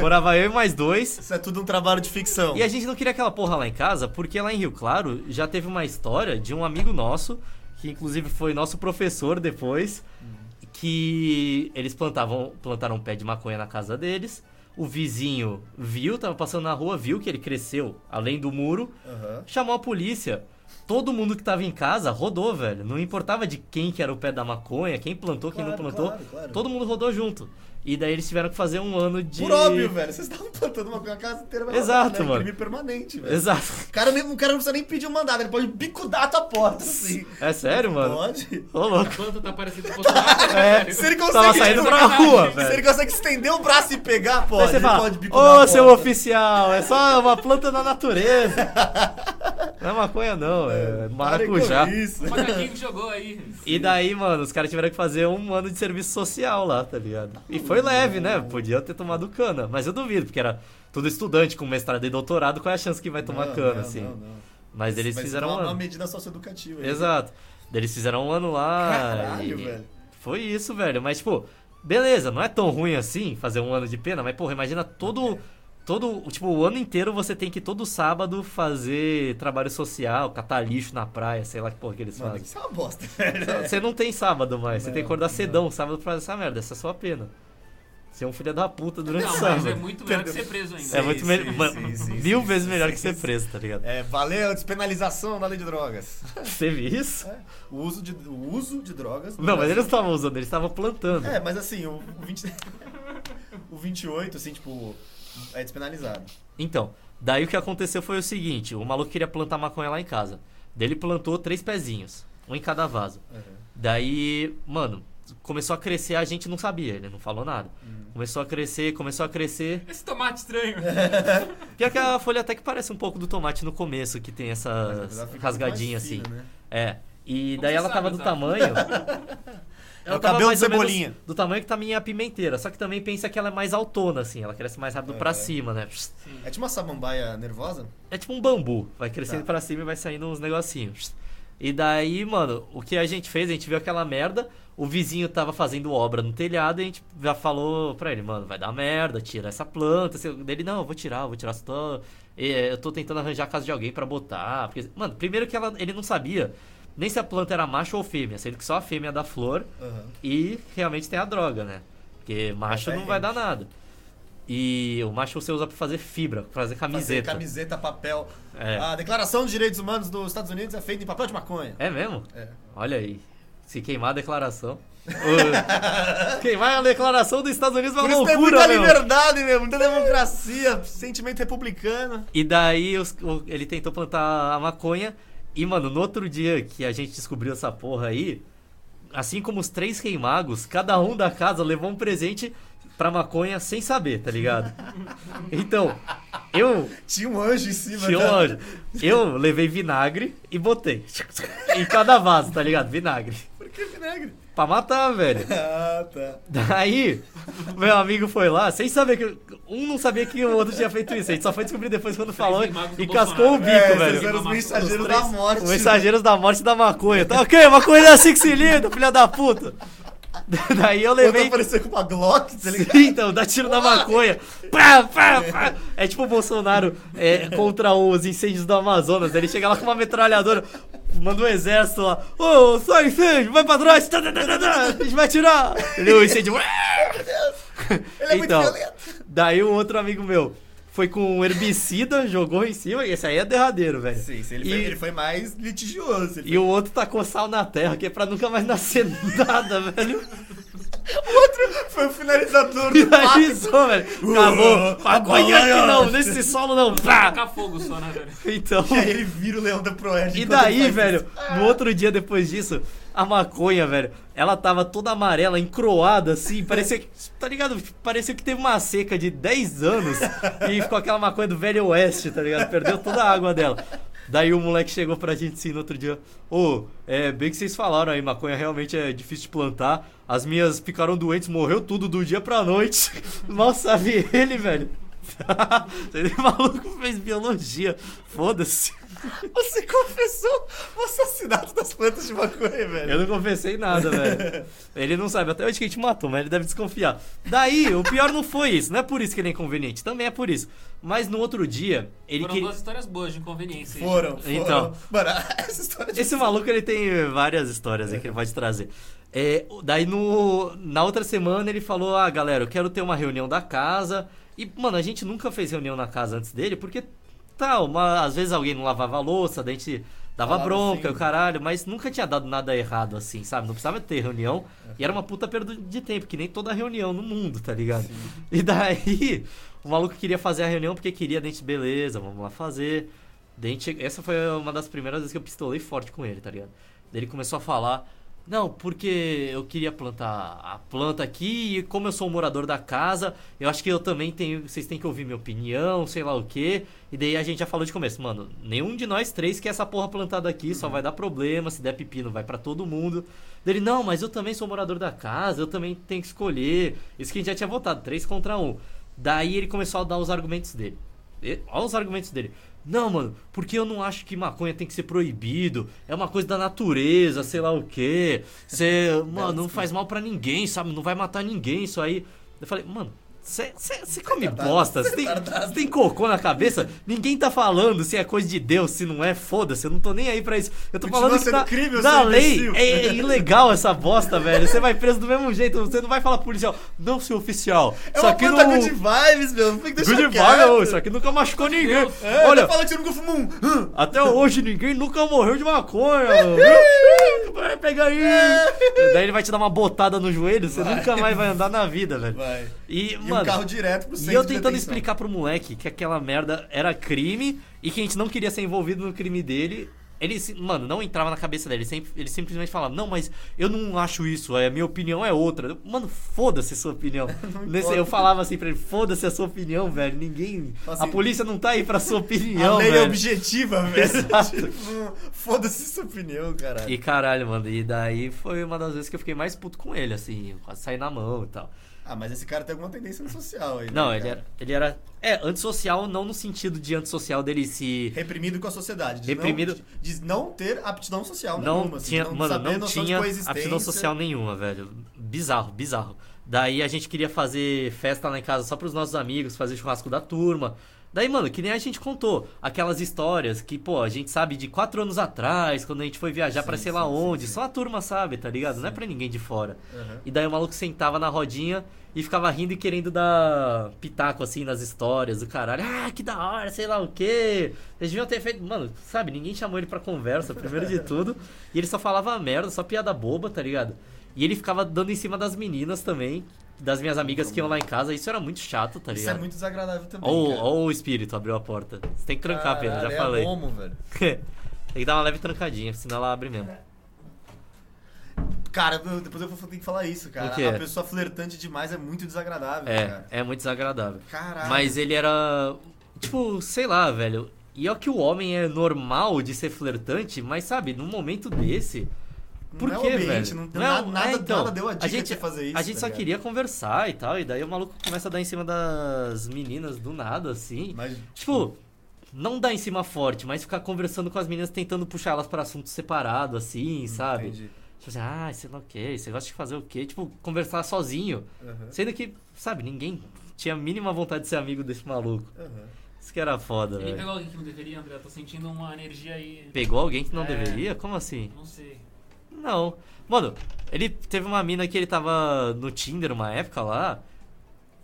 Morava eu e mais dois. Isso é tudo um trabalho de ficção. E a gente não queria aquela porra lá em casa, porque lá em Rio Claro já teve uma história de um amigo nosso, que inclusive foi nosso professor depois, que eles plantavam, plantaram um pé de maconha na casa deles. O vizinho viu, tava passando na rua, viu que ele cresceu além do muro, Aham. chamou a polícia. todo mundo que tava em casa rodou, velho. Não importava de quem que era o pé da maconha, quem plantou, quem não Claro, plantou. claro, claro. Todo mundo rodou junto. E daí eles tiveram que fazer um ano de. Por óbvio, velho. Vocês estavam plantando uma coisa a casa inteira. vai Exato, né? mano. Crime permanente, velho. Exato. O cara, nem, o cara não precisa nem pedir um mandado, ele pode bicudar a tua porta, assim. É sério, mano? Pode. Ô, louco. A planta tá parecendo com. É, Se ele consegue, tava saindo tipo, pra rua, Se velho. ele consegue estender o braço e pegar, pode. Aí você fala, pode bicudar a ô seu oficial, é só uma planta da natureza. Não é maconha não, é com maracujá. isso. O macaquinho que jogou aí. E daí, mano, os caras tiveram que fazer um ano de serviço social lá, tá ligado? E foi leve, né? Podia ter tomado cana, mas eu duvido, porque era tudo estudante com mestrado e doutorado, qual é a chance que vai tomar Não, cana, não, assim? não, não. Mas eles Mas fizeram uma, um uma medida socioeducativa. aí. Exato. Eles fizeram um ano lá. Caralho, e- velho. Foi isso, velho. Mas, tipo, beleza, não é tão ruim assim fazer um ano de pena, mas, porra, imagina todo. Todo, tipo, o ano inteiro você tem que todo sábado fazer trabalho social, catar lixo na praia, sei lá que porra que eles Mano, fazem. isso é uma bosta, velho. Você não tem sábado mais, você tem que Não, acordar não. cedão sábado pra fazer essa merda, essa é a sua pena. Você é um filho da puta durante o Não, sábado. mas é muito melhor que ser preso ainda. É Sim, muito sim, melhor. mil sim, vezes sim, melhor sim, que ser preso, tá ligado? É, valeu a despenalização da lei de drogas. Teve isso? É, o, uso de, o uso de drogas. no Não, mas eles não estavam usando, eles estavam plantando. É, mas assim, o, o, 20, o 28, assim, tipo, é despenalizado. Então, daí o que aconteceu foi o seguinte: o maluco queria plantar maconha lá em casa. Daí ele plantou três pezinhos, um em cada vaso. Daí, mano, começou a crescer, a gente não sabia, ele não falou nada. Uhum. Começou a crescer, começou a crescer. Esse tomate estranho. Pior que a folha até que parece um pouco do tomate no começo, que tem rasgadinhas mais assim. né? É. E Como daí ela tava sabe, do tá? tamanho. É o cabelo mais de cebolinha. Do tamanho que tá a minha pimenteira. Só que também pensa que ela é mais autona, assim. Ela cresce mais rápido pra É. cima, né? É tipo uma samambaia nervosa? É tipo um bambu. Vai crescendo Tá. pra cima e vai saindo uns negocinhos. E daí, mano, o que a gente fez? A gente viu aquela merda. O vizinho tava fazendo obra no telhado e a gente já falou pra ele, mano, vai dar merda, tira essa planta. Dele, não, eu vou tirar, eu vou tirar. Tô... eh, Eu tô tentando arranjar a casa de alguém pra botar. Porque, mano, primeiro que ela, ele não sabia nem se a planta era macho ou fêmea, sendo que só a fêmea dá flor Aham. e realmente tem a droga, né? Porque macho É não vai dar rente. nada. E o macho você usa pra fazer fibra, pra fazer Fazer camiseta. camiseta, papel. É. A Declaração de Direitos Humanos dos Estados Unidos é feita em papel de maconha. É mesmo? É. Olha aí. Se queimar a declaração. Queimar a declaração dos Estados Unidos é Por uma isso tem loucura, muita meu. liberdade, meu, muita democracia, sentimento republicano. E daí os- o- ele tentou plantar a maconha. E, mano, no outro dia que a gente descobriu essa porra aí, assim como os três queimagos, cada um da casa levou um presente pra maconha sem saber, tá ligado? Então, eu Tinha um anjo em cima Tinha um anjo. Eu levei vinagre e botei. Em cada vaso, tá ligado? Vinagre. Que vinagre? Pra matar, velho. Ah, tá. Daí, meu amigo foi lá, sem saber que. Um não sabia que o outro tinha feito isso. A gente só foi descobrir depois quando falou e cascou o bico, Bolsonaro. é, velho. Eram os Os mensageiros três- da morte. Os mensageiros da morte da maconha. Tá ok, maconha é assim que se lida, filha da puta. Daí eu Levei... aparecer com uma Glock, tá ligado? Sim, então, dá tiro na maconha. Pá, pá, pá. É tipo o Bolsonaro é, contra os incêndios do Amazonas. Ele chega lá com uma metralhadora, manda um exército lá. Ô, só incêndio, vai pra trás. Tá, tá, tá. A gente vai tirar. Ele, o incêndio. Ele é muito Então, violento. Daí o outro amigo meu foi com um herbicida, jogou em cima. E esse aí é derradeiro, velho. Sim, sim, ele, E- foi, ele foi mais litigioso. Ele E o outro tacou sal na terra, que é pra nunca mais nascer nada, velho. Foi o finalizador do finalizou, velho. Acabou. Maconha aqui não, nesse solo não. Pá. Fogo só, né, velho? Então. E aí ele vira o leão da Proerd. E daí, velho, isso. no outro dia depois disso, a maconha, velho, ela tava toda amarela, encroada, assim, parecia que, tá ligado? Parecia que teve uma seca de 10 anos e ficou aquela maconha do velho oeste, tá ligado? Perdeu toda a água dela. Daí o moleque chegou pra gente assim no outro dia, ô, é bem que vocês falaram aí, maconha realmente é difícil de plantar, as minhas ficaram doentes, morreu tudo do dia pra noite. Mal sabe ele, velho. Esse maluco fez biologia, foda-se. Você confessou o assassinato das plantas de maconha, velho. Eu não confessei nada, velho. Ele não sabe até onde que a gente matou, mas ele deve desconfiar. Daí, o pior não foi isso. Não é por isso que ele é inconveniente. Também é por isso. Mas no outro dia, ele Foram queria. duas histórias boas de inconveniência. aí. Foram, foram. Então. Mano, essa história de... Esse maluco, ele tem várias histórias aí que ele pode trazer. É, daí, no, na outra semana, ele falou: Ah, galera, eu quero ter uma reunião da casa. E, mano, a gente nunca fez reunião na casa antes dele, porque, tá, uma, às vezes alguém não lavava a louça, daí a gente Dava Falava bronca, assim. o caralho, mas nunca tinha dado nada errado assim, sabe? Não precisava ter reunião. E era uma puta perda de tempo, que nem toda reunião no mundo, tá ligado? E daí, o maluco queria fazer a reunião porque queria dente, beleza, vamos lá fazer. Dente, essa foi uma das primeiras vezes que eu pistolei forte com ele, tá ligado? Daí ele começou a falar, não, porque eu queria plantar a planta aqui e como eu sou um morador da casa, eu acho que eu também tenho, vocês têm que ouvir minha opinião, sei lá o quê. E daí a gente já falou de começo, mano, nenhum de nós três quer essa porra plantada aqui, só vai dar problema, se der pepino vai pra todo mundo. Daí ele, não, mas eu também sou morador da casa, eu também tenho que escolher. Isso que a gente já tinha votado, três contra um. Daí ele começou a dar os argumentos dele. E- Olha os argumentos dele. Não, mano, porque eu não acho que maconha tem que ser proibido. É uma coisa da natureza, sei lá o quê. Você, mano, não faz mal pra ninguém, sabe? Não vai matar ninguém isso aí. Eu falei, mano, você come bosta, você tem, tem cocô na cabeça? Ninguém tá falando se é coisa de Deus, se não é, foda-se, eu não tô nem aí pra isso. Eu tô Continua falando que eu na sou lei é, é ilegal essa bosta, velho. Você vai preso do mesmo jeito, você não vai falar pro policial, não, seu oficial. É isso uma aqui puta não... good vibes, meu. Tem que deixar Good quieto. vibe, ô, isso aqui nunca machucou ninguém. É, Olha, fala que você nunca fumou um. Hum. até hoje ninguém nunca morreu de maconha. vai pegar aí. Daí ele vai te dar uma botada no joelho, você Vai. nunca mais vai andar na vida, velho. Vai. E, E mano, um carro direto pro e centro eu de tentando detenção. explicar pro moleque que aquela merda era crime e que a gente não queria ser envolvido no crime dele. Ele, mano, não entrava na cabeça dele. Ele, sempre- ele simplesmente falava, não, mas eu não acho isso, a minha opinião é outra. Eu, Mano, foda-se a sua opinião. Nesse- eu falava assim pra ele, foda-se a sua opinião, velho. Ninguém. Assim, a polícia não tá aí pra sua opinião, A lei é velho. objetiva, velho. Exato. Tipo, Foda-se sua opinião, caralho. E caralho, mano, e daí foi uma das vezes que eu fiquei mais puto com ele, assim, eu quase saí na mão e tal. Ah, mas esse cara tem alguma tendência social aí. né, Não, ele cara? era, ele era. É, antissocial, não no sentido de antissocial dele se. Reprimido com a sociedade. De Reprimido- Não, de não ter aptidão social Não nenhuma. assim, tinha, de não mano, saber não noção de tinha aptidão social nenhuma, velho. Bizarro, bizarro. Daí a gente queria fazer festa lá em casa só pros nossos amigos, fazer churrasco da turma. Daí, mano, que nem a gente contou, aquelas histórias que, pô, a gente sabe de quatro anos atrás, quando a gente foi viajar pra sei lá sim, sim, onde, sim. só a turma sabe, tá ligado? Não é pra ninguém de fora. Aham. E daí o maluco sentava na rodinha e ficava rindo e querendo dar pitaco assim nas histórias do caralho. Ah, que da hora, sei lá o quê. Eles deviam ter feito. Mano, sabe, ninguém chamou ele pra conversa, primeiro de tudo. E ele só falava merda, só piada boba, tá ligado? E ele ficava dando em cima das meninas também, das minhas amigas que iam lá em casa. Isso era muito chato, tá Isso é ligado? muito desagradável também. Ó, o- espírito abriu a porta. Você tem que trancar, Pedro, já Caralho, falei. É homo, velho. tem que dar uma leve trancadinha, senão ela abre mesmo. Cara, eu- depois eu vou ter que falar isso, cara. A pessoa flertante demais é muito desagradável, É, cara. é muito desagradável. Caralho. Mas ele era. Tipo, sei lá, velho. E é que o homem é normal de ser flertante, mas sabe, num momento desse. Por Não é o quê, ambiente, velho? não é nada- nada- então, nada deu a dica de gente, você fazer isso, A gente tá só ligado? queria conversar e tal, e daí o maluco começa a dar em cima das meninas do nada, assim. Mas, Tipo, não dar em cima forte, mas ficar conversando com as meninas tentando puxar elas pra assuntos separados, assim, sabe? entendi. Tipo assim, ah, sei lá o quê, você gosta de fazer o quê? Tipo, conversar sozinho. Aham, Sendo que, sabe, ninguém tinha a mínima vontade de ser amigo desse maluco. aham. Isso que era foda, Ele velho. pegou alguém que não deveria, André? Eu tô sentindo uma energia aí. Pegou alguém que não É. deveria? Como assim? Não sei. Não. Mano, ele teve uma mina que ele tava no Tinder uma época lá.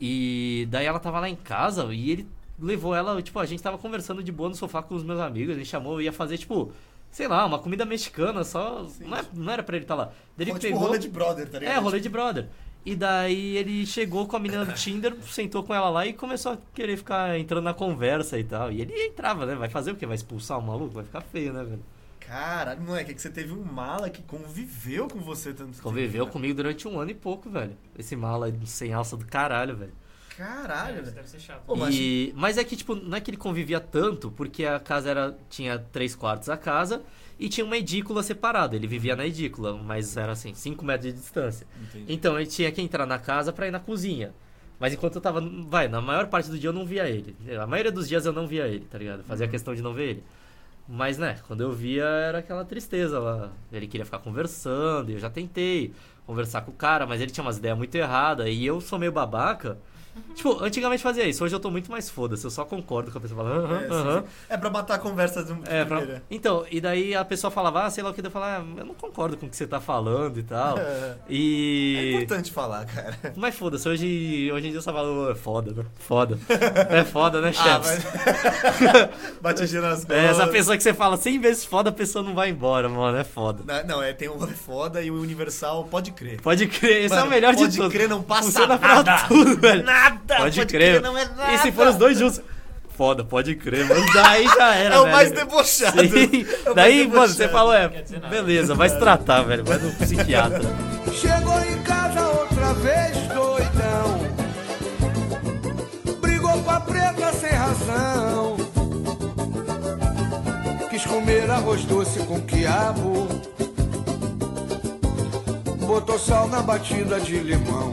E daí ela tava lá em casa e ele levou ela, tipo, a gente tava conversando de boa no sofá com os meus amigos, gente chamou, ia fazer, tipo, sei lá, uma comida mexicana, só. Não, é- não era pra ele estar lá. Daí ele Foi tipo pegou. rolê de brother, tá ligado? É, rolê de brother. E daí ele chegou com a menina do Tinder, sentou com ela lá e começou a querer ficar entrando na conversa e tal. E ele entrava, né? Vai fazer o quê? Vai expulsar o maluco? Vai ficar feio, né, velho? Caralho, moleque, é que você teve um mala que conviveu com você tanto tempo. Conviveu cara. comigo durante um ano e pouco, velho. Esse mala sem alça do caralho, velho. Caralho, É, isso velho. deve ser chato. Pô, mas- E, mas é que, tipo, não é que ele convivia tanto, porque a casa era tinha três quartos a casa e tinha uma edícula separada. Ele vivia na edícula, mas era assim, 5 metros de distância. Entendi. Então ele tinha que entrar na casa pra ir na cozinha. Mas enquanto eu tava. Vai, na maior parte do dia eu não via ele. A maioria dos dias eu não via ele, tá ligado? Fazia Uhum. questão de não ver ele. Mas, né, quando eu via era aquela tristeza lá. Ele queria ficar conversando, e eu já tentei conversar com o cara, mas ele tinha umas ideias muito erradas. E eu sou meio babaca. Tipo, antigamente fazia isso, hoje eu tô muito mais foda-se, eu só concordo com a pessoa falando, É, aham. sim. É pra matar a conversa de um É, pra-. Então, e daí a pessoa falava, ah, sei lá o que, eu falava, ah, eu não concordo com o que você tá falando e tal. É. É E. importante falar, cara. Mas foda-se, hoje, hoje em dia eu só falo, "Oh, é foda, né? Foda. É foda, né, Ah, chefes? mas... Batidinha nas costas. É, essa pessoa que você fala 100 vezes foda, a pessoa não vai embora, mano, é foda. Não, Não, é, tem o é foda e o universal pode crer. Pode crer, esse é Mano, o melhor de pode tudo. crer, não passa Funciona nada. pra tudo, velho. Nada! Pode, crer. não é nada. E se for os dois juntos? Foda, pode crer, mano. Daí já era, É o velho. mais debochado. Sim. É o Daí, mais mano, você falou, é, nada. beleza, vai se tratar, velho. Vai no psiquiatra. Chegou em casa outra vez, doidão. Brigou com a preta sem razão. Quis comer arroz doce com quiabo. Botou sal na batida de limão.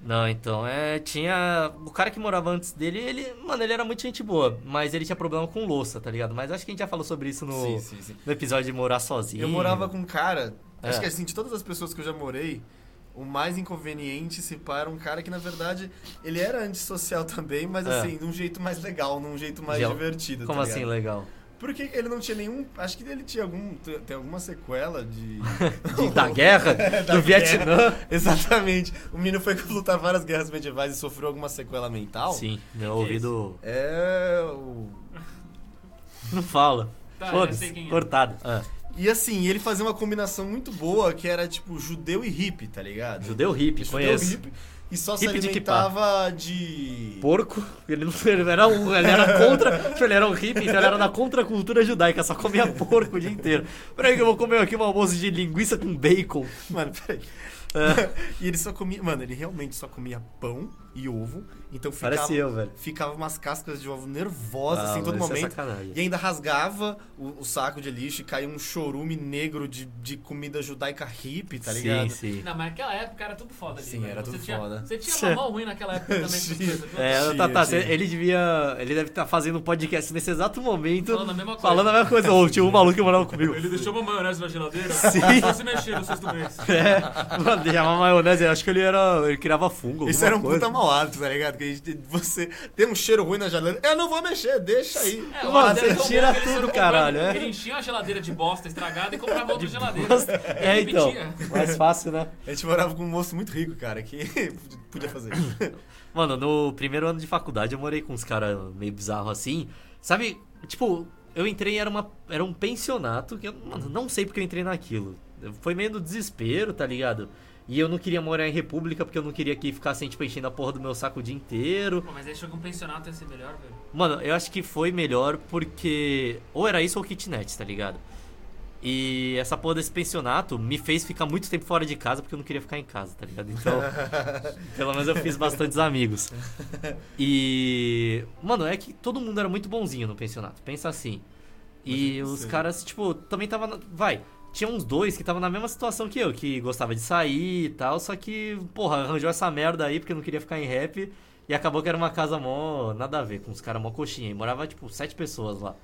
Não, então, é, tinha... O cara que morava antes dele, ele... Mano, ele era muito gente boa, mas ele tinha problema com louça, tá ligado? Mas acho que a gente já falou sobre isso no, Sim, sim, sim. no episódio de morar sozinho. Eu morava com um cara, acho É. que assim, de todas as pessoas que eu já morei, o mais inconveniente se pá era um cara que, na verdade, ele era antissocial também, mas É. assim, de um jeito mais legal, num jeito mais Gel- divertido. Como tá assim, legal? Porque ele não tinha nenhum. Acho que ele tinha algum. Tem alguma sequela de. De- da guerra? Da do Vietnã? Exatamente. O menino foi lutar várias guerras medievais e sofreu alguma sequela mental. Sim, meu ouvido... É. O... Não fala. Tá, Foda-se, é. cortado. Ah, E assim, ele fazia uma combinação muito boa que era tipo judeu e hippie, tá ligado? judeu hippie, Judeu conheço. hippie. E só se alimentava de. Porco, ele não ele era um, ele era contra, ele era um hippie, então ele era da contracultura judaica, só comia porco o dia inteiro. Peraí que eu vou comer aqui um almoço de linguiça com bacon. Mano, peraí. É. e ele só comia. Mano, ele realmente só comia pão e ovo. Então ficava. Parece eu, velho. Ficava umas cascas de ovo nervosas, Ah, assim, em todo é momento. sacanagem. e ainda rasgava o, o saco de lixo e caía um chorume negro de, de comida judaica hippie, tá ligado? Sim, sim. Não, mas naquela época era tudo foda ali. Sim, velho. era você tudo tinha, foda. Você tinha uma mão ruim naquela época também. viu? É, tá, tá, tinha. ele devia. Ele deve estar fazendo um podcast nesse exato momento. Falando a mesma coisa. Falando a mesma coisa. Ô, tinha um maluco que morava comigo. Ele deixou uma maionese na geladeira. Sim. Só se mexer no sexto mês. É, mano, deixava maionese, acho que ele era. Ele criava fungo. Isso era um coisa. puta mau hábito, tá ligado? Que a gente, você tem um cheiro ruim na geladeira. Eu não vou mexer, deixa aí. É, Mano, você tira bom tudo, caralho, é. Ele enchia a geladeira de bosta estragada e comprava outra geladeira. É, então. Mais fácil, né? A gente morava com um moço muito rico, cara, que podia fazer isso. Mano, no primeiro ano de faculdade eu morei com uns caras meio bizarros assim. Sabe, tipo, eu entrei era uma era um pensionato que eu mano, não sei porque eu entrei naquilo. Foi meio do desespero, tá ligado? E eu não queria morar em república porque eu não queria que ficassem tipo enchendo a porra do meu saco o dia inteiro. Pô, mas aí chegou um pensionato ia ser melhor, velho. Mano, eu acho que foi melhor porque ou era isso ou kitnet, tá ligado? E essa porra desse pensionato me fez ficar muito tempo fora de casa porque eu não queria ficar em casa, tá ligado? Então, pelo menos eu fiz bastantes amigos. E. Mano, é que todo mundo era muito bonzinho no pensionato. Pensa assim. E os caras, tipo, também tava. Vai. Tinha uns dois que estavam na mesma situação que eu, que gostava de sair e tal, só que, porra, arranjou essa merda aí porque não queria ficar em rap. E acabou que era uma casa mó. Nada a ver, com os caras mó coxinha. E morava, tipo, sete pessoas lá.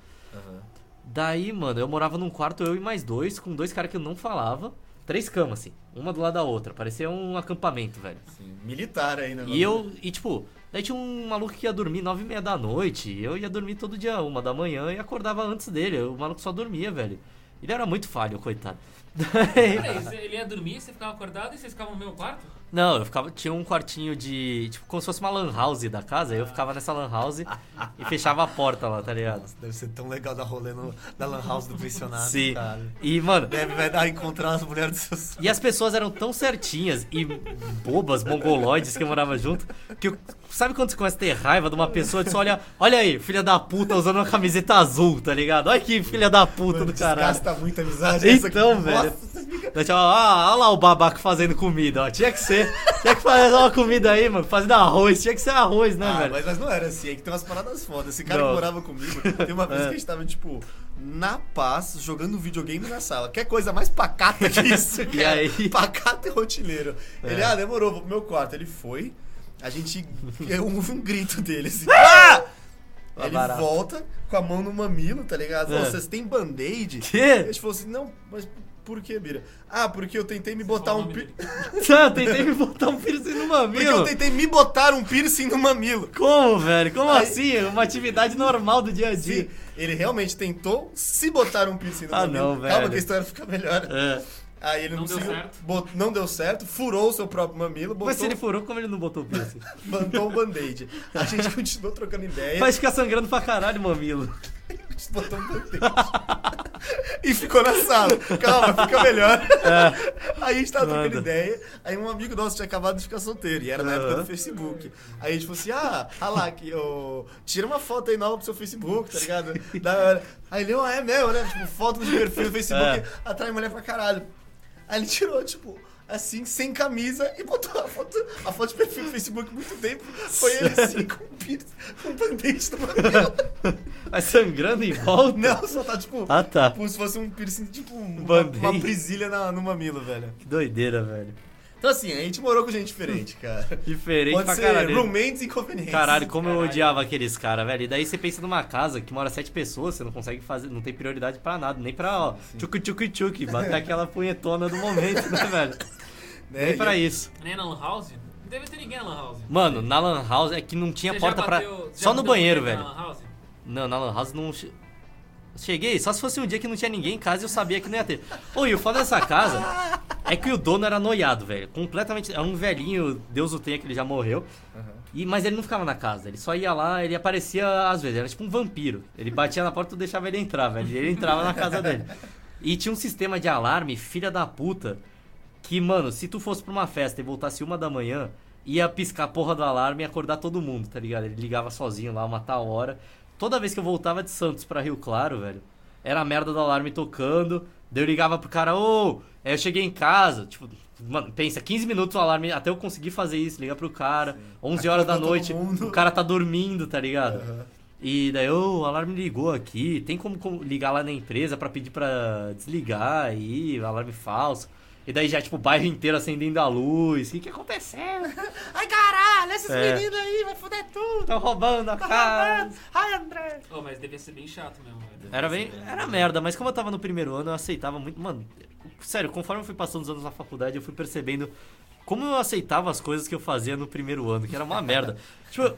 Daí, mano, eu morava num quarto, eu e mais dois, com dois caras que eu não falava. Três camas, assim, uma do lado da outra. Parecia um acampamento, velho. Assim, militar aí, né? E eu, e tipo, daí tinha um maluco que ia dormir nove e meia da noite. e Eu ia dormir todo dia, uma da manhã, e acordava antes dele. O maluco só dormia, velho. Ele era muito falho, coitado. Peraí, você- ele ia dormir, você ficava acordado e vocês ficavam no meu quarto? Não, eu ficava. Tinha um quartinho de. Tipo, como se fosse uma lan house da casa. Eu ficava nessa lan house e fechava a porta lá, tá ligado? Nossa, deve ser tão legal dar rolê no, na lan house do pensionato, Sim. cara. E, mano, Deve vai dar encontrar as mulheres dos seus E as pessoas eram tão certinhas e bobas, mongoloides que moravam junto, que eu- sabe quando você começa a ter raiva de uma pessoa e você olha, olha aí, filha da puta usando uma camiseta azul, tá ligado? Olha que filha da puta Mano, do caralho. desgasta muito a amizade. Então, essa que- velho. Nossa, fica... Ó, ó lá o babaca fazendo comida, ó. Tinha que ser. Tinha que fazer uma comida aí, mano. Fazendo arroz. Tinha que ser arroz, né, Ah, velho? mas, mas não era assim, é que tem umas paradas fodas. Esse cara Não. que morava comigo, tem uma vez É. que a gente tava, tipo, na paz, jogando videogame na sala. Quer coisa mais pacata que isso, cara? E aí? Pacato e rotineiro. Ele, É. ah, demorou, vou pro meu quarto. Ele foi, a gente. Houve um grito dele assim. Ah! Tá Ele barato. volta com a mão no mamilo, tá ligado? É. vocês têm band-aid? Quê? A gente falou assim, não, mas por que, Bira? Ah, porque eu tentei me botar Qual o um piercing. Eu tentei me botar um piercing no Porque eu mamilo. tentei me botar um piercing no mamilo. Como, velho? Como Aí- assim? Uma atividade normal do dia a dia. Sim, ele realmente tentou se botar um piercing no Ah, mamilo. não, Calma velho. que a história fica melhor. É. Aí ele não, Não deu conseguiu. certo. bot- não deu certo, furou o seu próprio mamilo, botou, Mas se ele furou, como ele não botou o piercing? botou um band-aid. A gente continuou trocando ideia. Vai ficar sangrando pra caralho o mamilo. A gente botou um band-aid. e ficou na sala. Calma, fica melhor. Aí a gente tava trocando É. Ideia. Aí um amigo nosso tinha acabado de ficar solteiro. E era na época Aham. do Facebook. Aí a gente falou assim: ah, ah lá, que, ô, tira uma foto aí nova pro seu Facebook, tá ligado? Da. Aí ele, ó, é mesmo, né? Tipo, foto do perfil do Facebook É. atrai mulher pra caralho. Aí ele tirou, tipo. Assim, sem camisa, e botou a foto, a foto de perfil do Facebook muito tempo. Foi ele assim, com um com um band-aid no mamilo. Vai sangrando em volta? Não, só tá tipo. Ah, tá. Como se fosse um piercing, tipo, uma, uma prisilha na- no mamilo, velho. Que doideira, velho. Então, assim, a gente morou com gente diferente, cara. Diferente Pode pra ser caralho. roommates inconvenientes. Caralho, como eu Caralho. odiava aqueles caras, velho. E daí você pensa numa casa que mora sete pessoas, você não consegue fazer, não tem prioridade pra nada, nem pra, ó, tchuc tchuc tchuc, bater aquela punhetona do momento, né, velho? Né? Nem pra E- isso. Nem na Lan House? Não deve ter ninguém na Lan House. Mano, na Lan House é que não tinha Você porta pra. bateu- já Só no banheiro, velho. Na Lan House? Não, na Lan House não. Che- Cheguei, só se fosse um dia que não tinha ninguém em casa e eu sabia que não ia ter. Ô, e o foda dessa casa é que o dono era noiado, velho. Completamente. Era um velhinho, Deus o tenha, que ele já morreu. E, mas ele não ficava na casa, ele só ia lá, ele aparecia às vezes, era tipo um vampiro. Ele batia na porta e tu deixava ele entrar, velho. Ele entrava na casa dele. E tinha um sistema de alarme, filha da puta, que, mano, se tu fosse pra uma festa e voltasse uma da manhã, ia piscar a porra do alarme e acordar todo mundo, tá ligado? Ele ligava sozinho lá, uma tal hora. Toda vez que eu voltava de Santos pra Rio Claro, velho, era a merda do alarme tocando. Daí eu ligava pro cara, ô, aí eu cheguei em casa, tipo, mano, pensa, 15 minutos o alarme, até eu conseguir fazer isso, ligar pro cara, 11 horas da Acordou noite, mundo. o cara tá dormindo, tá ligado? Aham. E daí, ô, o alarme ligou aqui, tem como ligar lá na empresa pra pedir pra desligar aí, alarme falso. E daí já, tipo, o bairro inteiro acendendo a luz. O que que aconteceu? Ai, caralho, esses É. meninos aí, vai foder tudo. Estão roubando a casa. Ai, André. Oh, mas devia ser bem chato mesmo, velho. Era bem. Era merda, mas como eu tava no primeiro ano, eu aceitava muito. Mano, sério, conforme eu fui passando os anos na faculdade, eu fui percebendo como eu aceitava as coisas que eu fazia no primeiro ano, que era uma merda. tipo,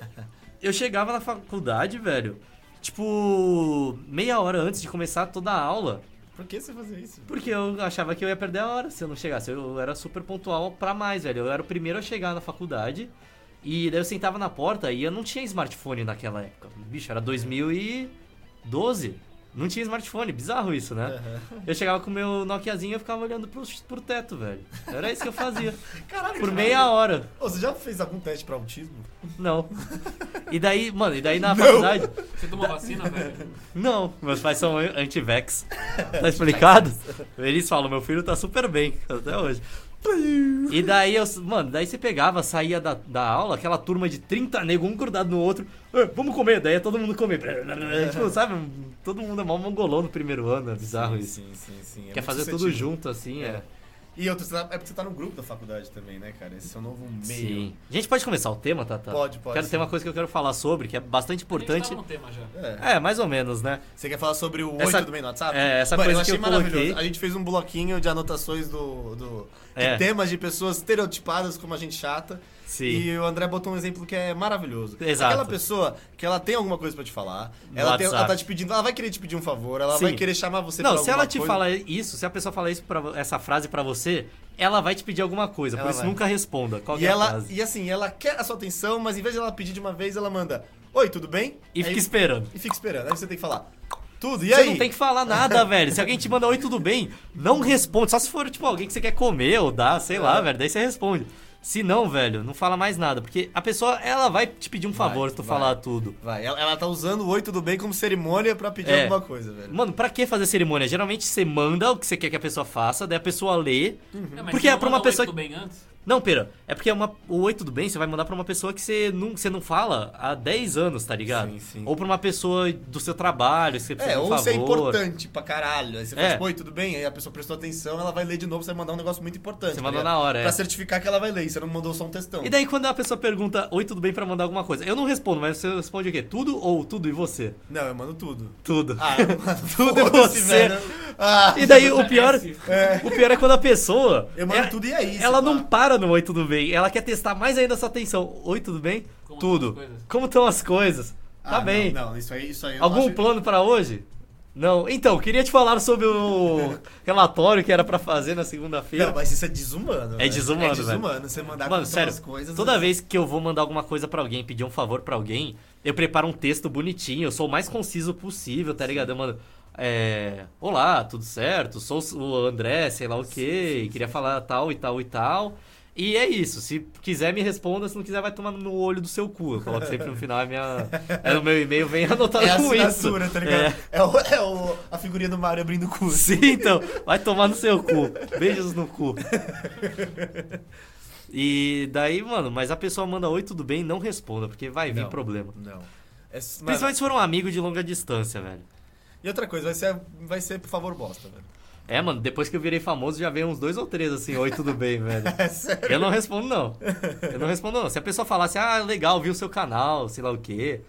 eu chegava na faculdade, velho, tipo, meia hora antes de começar toda a aula. Por que você fazia isso? Porque eu achava que eu ia perder a hora se eu não chegasse. Eu era super pontual pra mais, velho. Eu era o primeiro a chegar na faculdade. E daí eu sentava na porta e eu não tinha smartphone naquela época. Bicho, era 2012. Não tinha smartphone, bizarro isso, né? Eu chegava com o meu Nokiazinho e eu ficava olhando pro, pro teto, velho. Era isso que eu fazia. Caralho, Por meia hora. Ô, você já fez algum teste pra autismo? Não. E daí, mano, e daí na faculdade. Você tomou vacina, velho? Não, meus pais são anti-vex. Tá explicado? Eles falam, meu filho tá super bem, até hoje. E daí, eu, mano, daí você pegava, saía da, da aula, aquela turma de 30 negros, um grudado no outro, "Ah, vamos comer, daí é todo mundo comer. tipo, sabe, todo mundo é mal mongolão no primeiro ano, é bizarro isso. Sim, sim, sim. É Quer fazer tudo junto, assim, é. E outro, tá- é porque você tá no grupo da faculdade também, né, cara? Esse é o novo meio. Sim. A gente pode começar o tema, Tata? Pode, pode, Quero sim. ter uma coisa que eu quero falar sobre, que é bastante A importante. gente tava no tema já. É. É, mais ou menos, né? Você quer falar sobre o 8 Essa- do meio no WhatsApp? é, essa Mano, coisa eu achei que eu maravilhoso. coloquei. A gente fez um bloquinho de anotações do. do de É. temas de pessoas estereotipadas como a gente chata. Sim. E o André botou um exemplo que é maravilhoso. Exato. Aquela pessoa que ela tem alguma coisa pra te falar, No ela, tem- ela tá te pedindo, ela vai querer te pedir um favor, ela Sim. vai querer chamar você Não, pra se ela te coisa. fala isso, se a pessoa fala isso pra, essa frase pra você, ela vai te pedir alguma coisa. Ela por isso vai. nunca responda. Qual E é a ela, frase? e assim, ela quer a sua atenção, mas em vez de ela pedir de uma vez, ela manda: Oi, tudo bem? E Aí- fica esperando. E fica esperando. Aí você tem que falar: Tudo, e você aí? não tem que falar nada, velho. Se alguém te manda oi, tudo bem, não responde. Só se for, tipo, alguém que você quer comer ou dar, sei lá, É. velho. Daí você responde. Se não, velho, não fala mais nada. Porque a pessoa, ela vai te pedir um Vai, favor se tu vai. falar tudo. Vai, ela, ela tá usando o Oi Tudo Bem como cerimônia pra pedir É. alguma coisa, velho. Mano, pra que fazer cerimônia? Geralmente você manda o que você quer que a pessoa faça, daí a pessoa lê. Não, mas Porque você é pra uma pessoa Tudo bem antes? Não, pera, é porque é uma, o Oi Tudo Bem você vai mandar pra uma pessoa que você não, você não fala há 10 anos, tá ligado? Sim, sim. Ou pra uma pessoa do seu trabalho, que você precisa É, de um ou favor. você é importante pra caralho. Aí você fala, É. tipo, oi, tudo bem? Aí a pessoa prestou atenção, ela vai ler de novo, você vai mandar um negócio muito importante. Você tá mandou na hora, é. Pra certificar que ela vai ler, e você não mandou só um textão. E daí quando a pessoa pergunta Oi, tudo bem pra mandar alguma coisa? Eu não respondo, mas você responde o quê? Tudo ou tudo e você? Não, eu mando tudo. Tudo. Ah, eu mando Tudo e você. velho. Ah, E daí o pior, É. o pior é quando a pessoa. eu mando ela, tudo e é isso. Ela pá. não para no Oi, tudo bem. Ela quer testar mais ainda essa atenção. Oi, tudo bem? Como tudo. estão? Como estão as coisas? Tá Ah, bem. Não, não, isso aí, isso aí. eu Algum acho- plano pra hoje? Não. Então, queria te falar sobre o relatório que era pra fazer na segunda-feira. Não, mas isso é desumano. É velho. desumano, É velho. desumano você mandar Mano, sério, coisas. toda né? vez que eu vou mandar alguma coisa pra alguém, pedir um favor pra alguém, eu preparo um texto bonitinho, eu sou o mais conciso possível, tá ligado? Eu mando, é, olá, tudo certo? Sou o André, sei lá o quê, queria falar tal e tal e tal. E é isso, se quiser me responda, se não quiser vai tomar no olho do seu cu. Eu coloco sempre no final, é, minha, é no meu e-mail, vem anotado É com isso. tá ligado? É, o, é o, a figurinha do Mario abrindo o cu. Sim, então, vai tomar no seu cu. Beijos no cu. E daí, mano, mas a pessoa manda oi, tudo bem, não responda, porque vai vir Não. problema. Não. É, Principalmente se for um amigo de longa distância, velho. E outra coisa, vai ser, vai ser por favor bosta, velho. É, mano, depois que eu virei famoso já veio uns dois ou três assim, oi, tudo bem, velho. É sério. Eu não respondo, não. Eu não respondo, não. Se a pessoa falasse, ah, legal, vi o seu canal, sei lá o quê.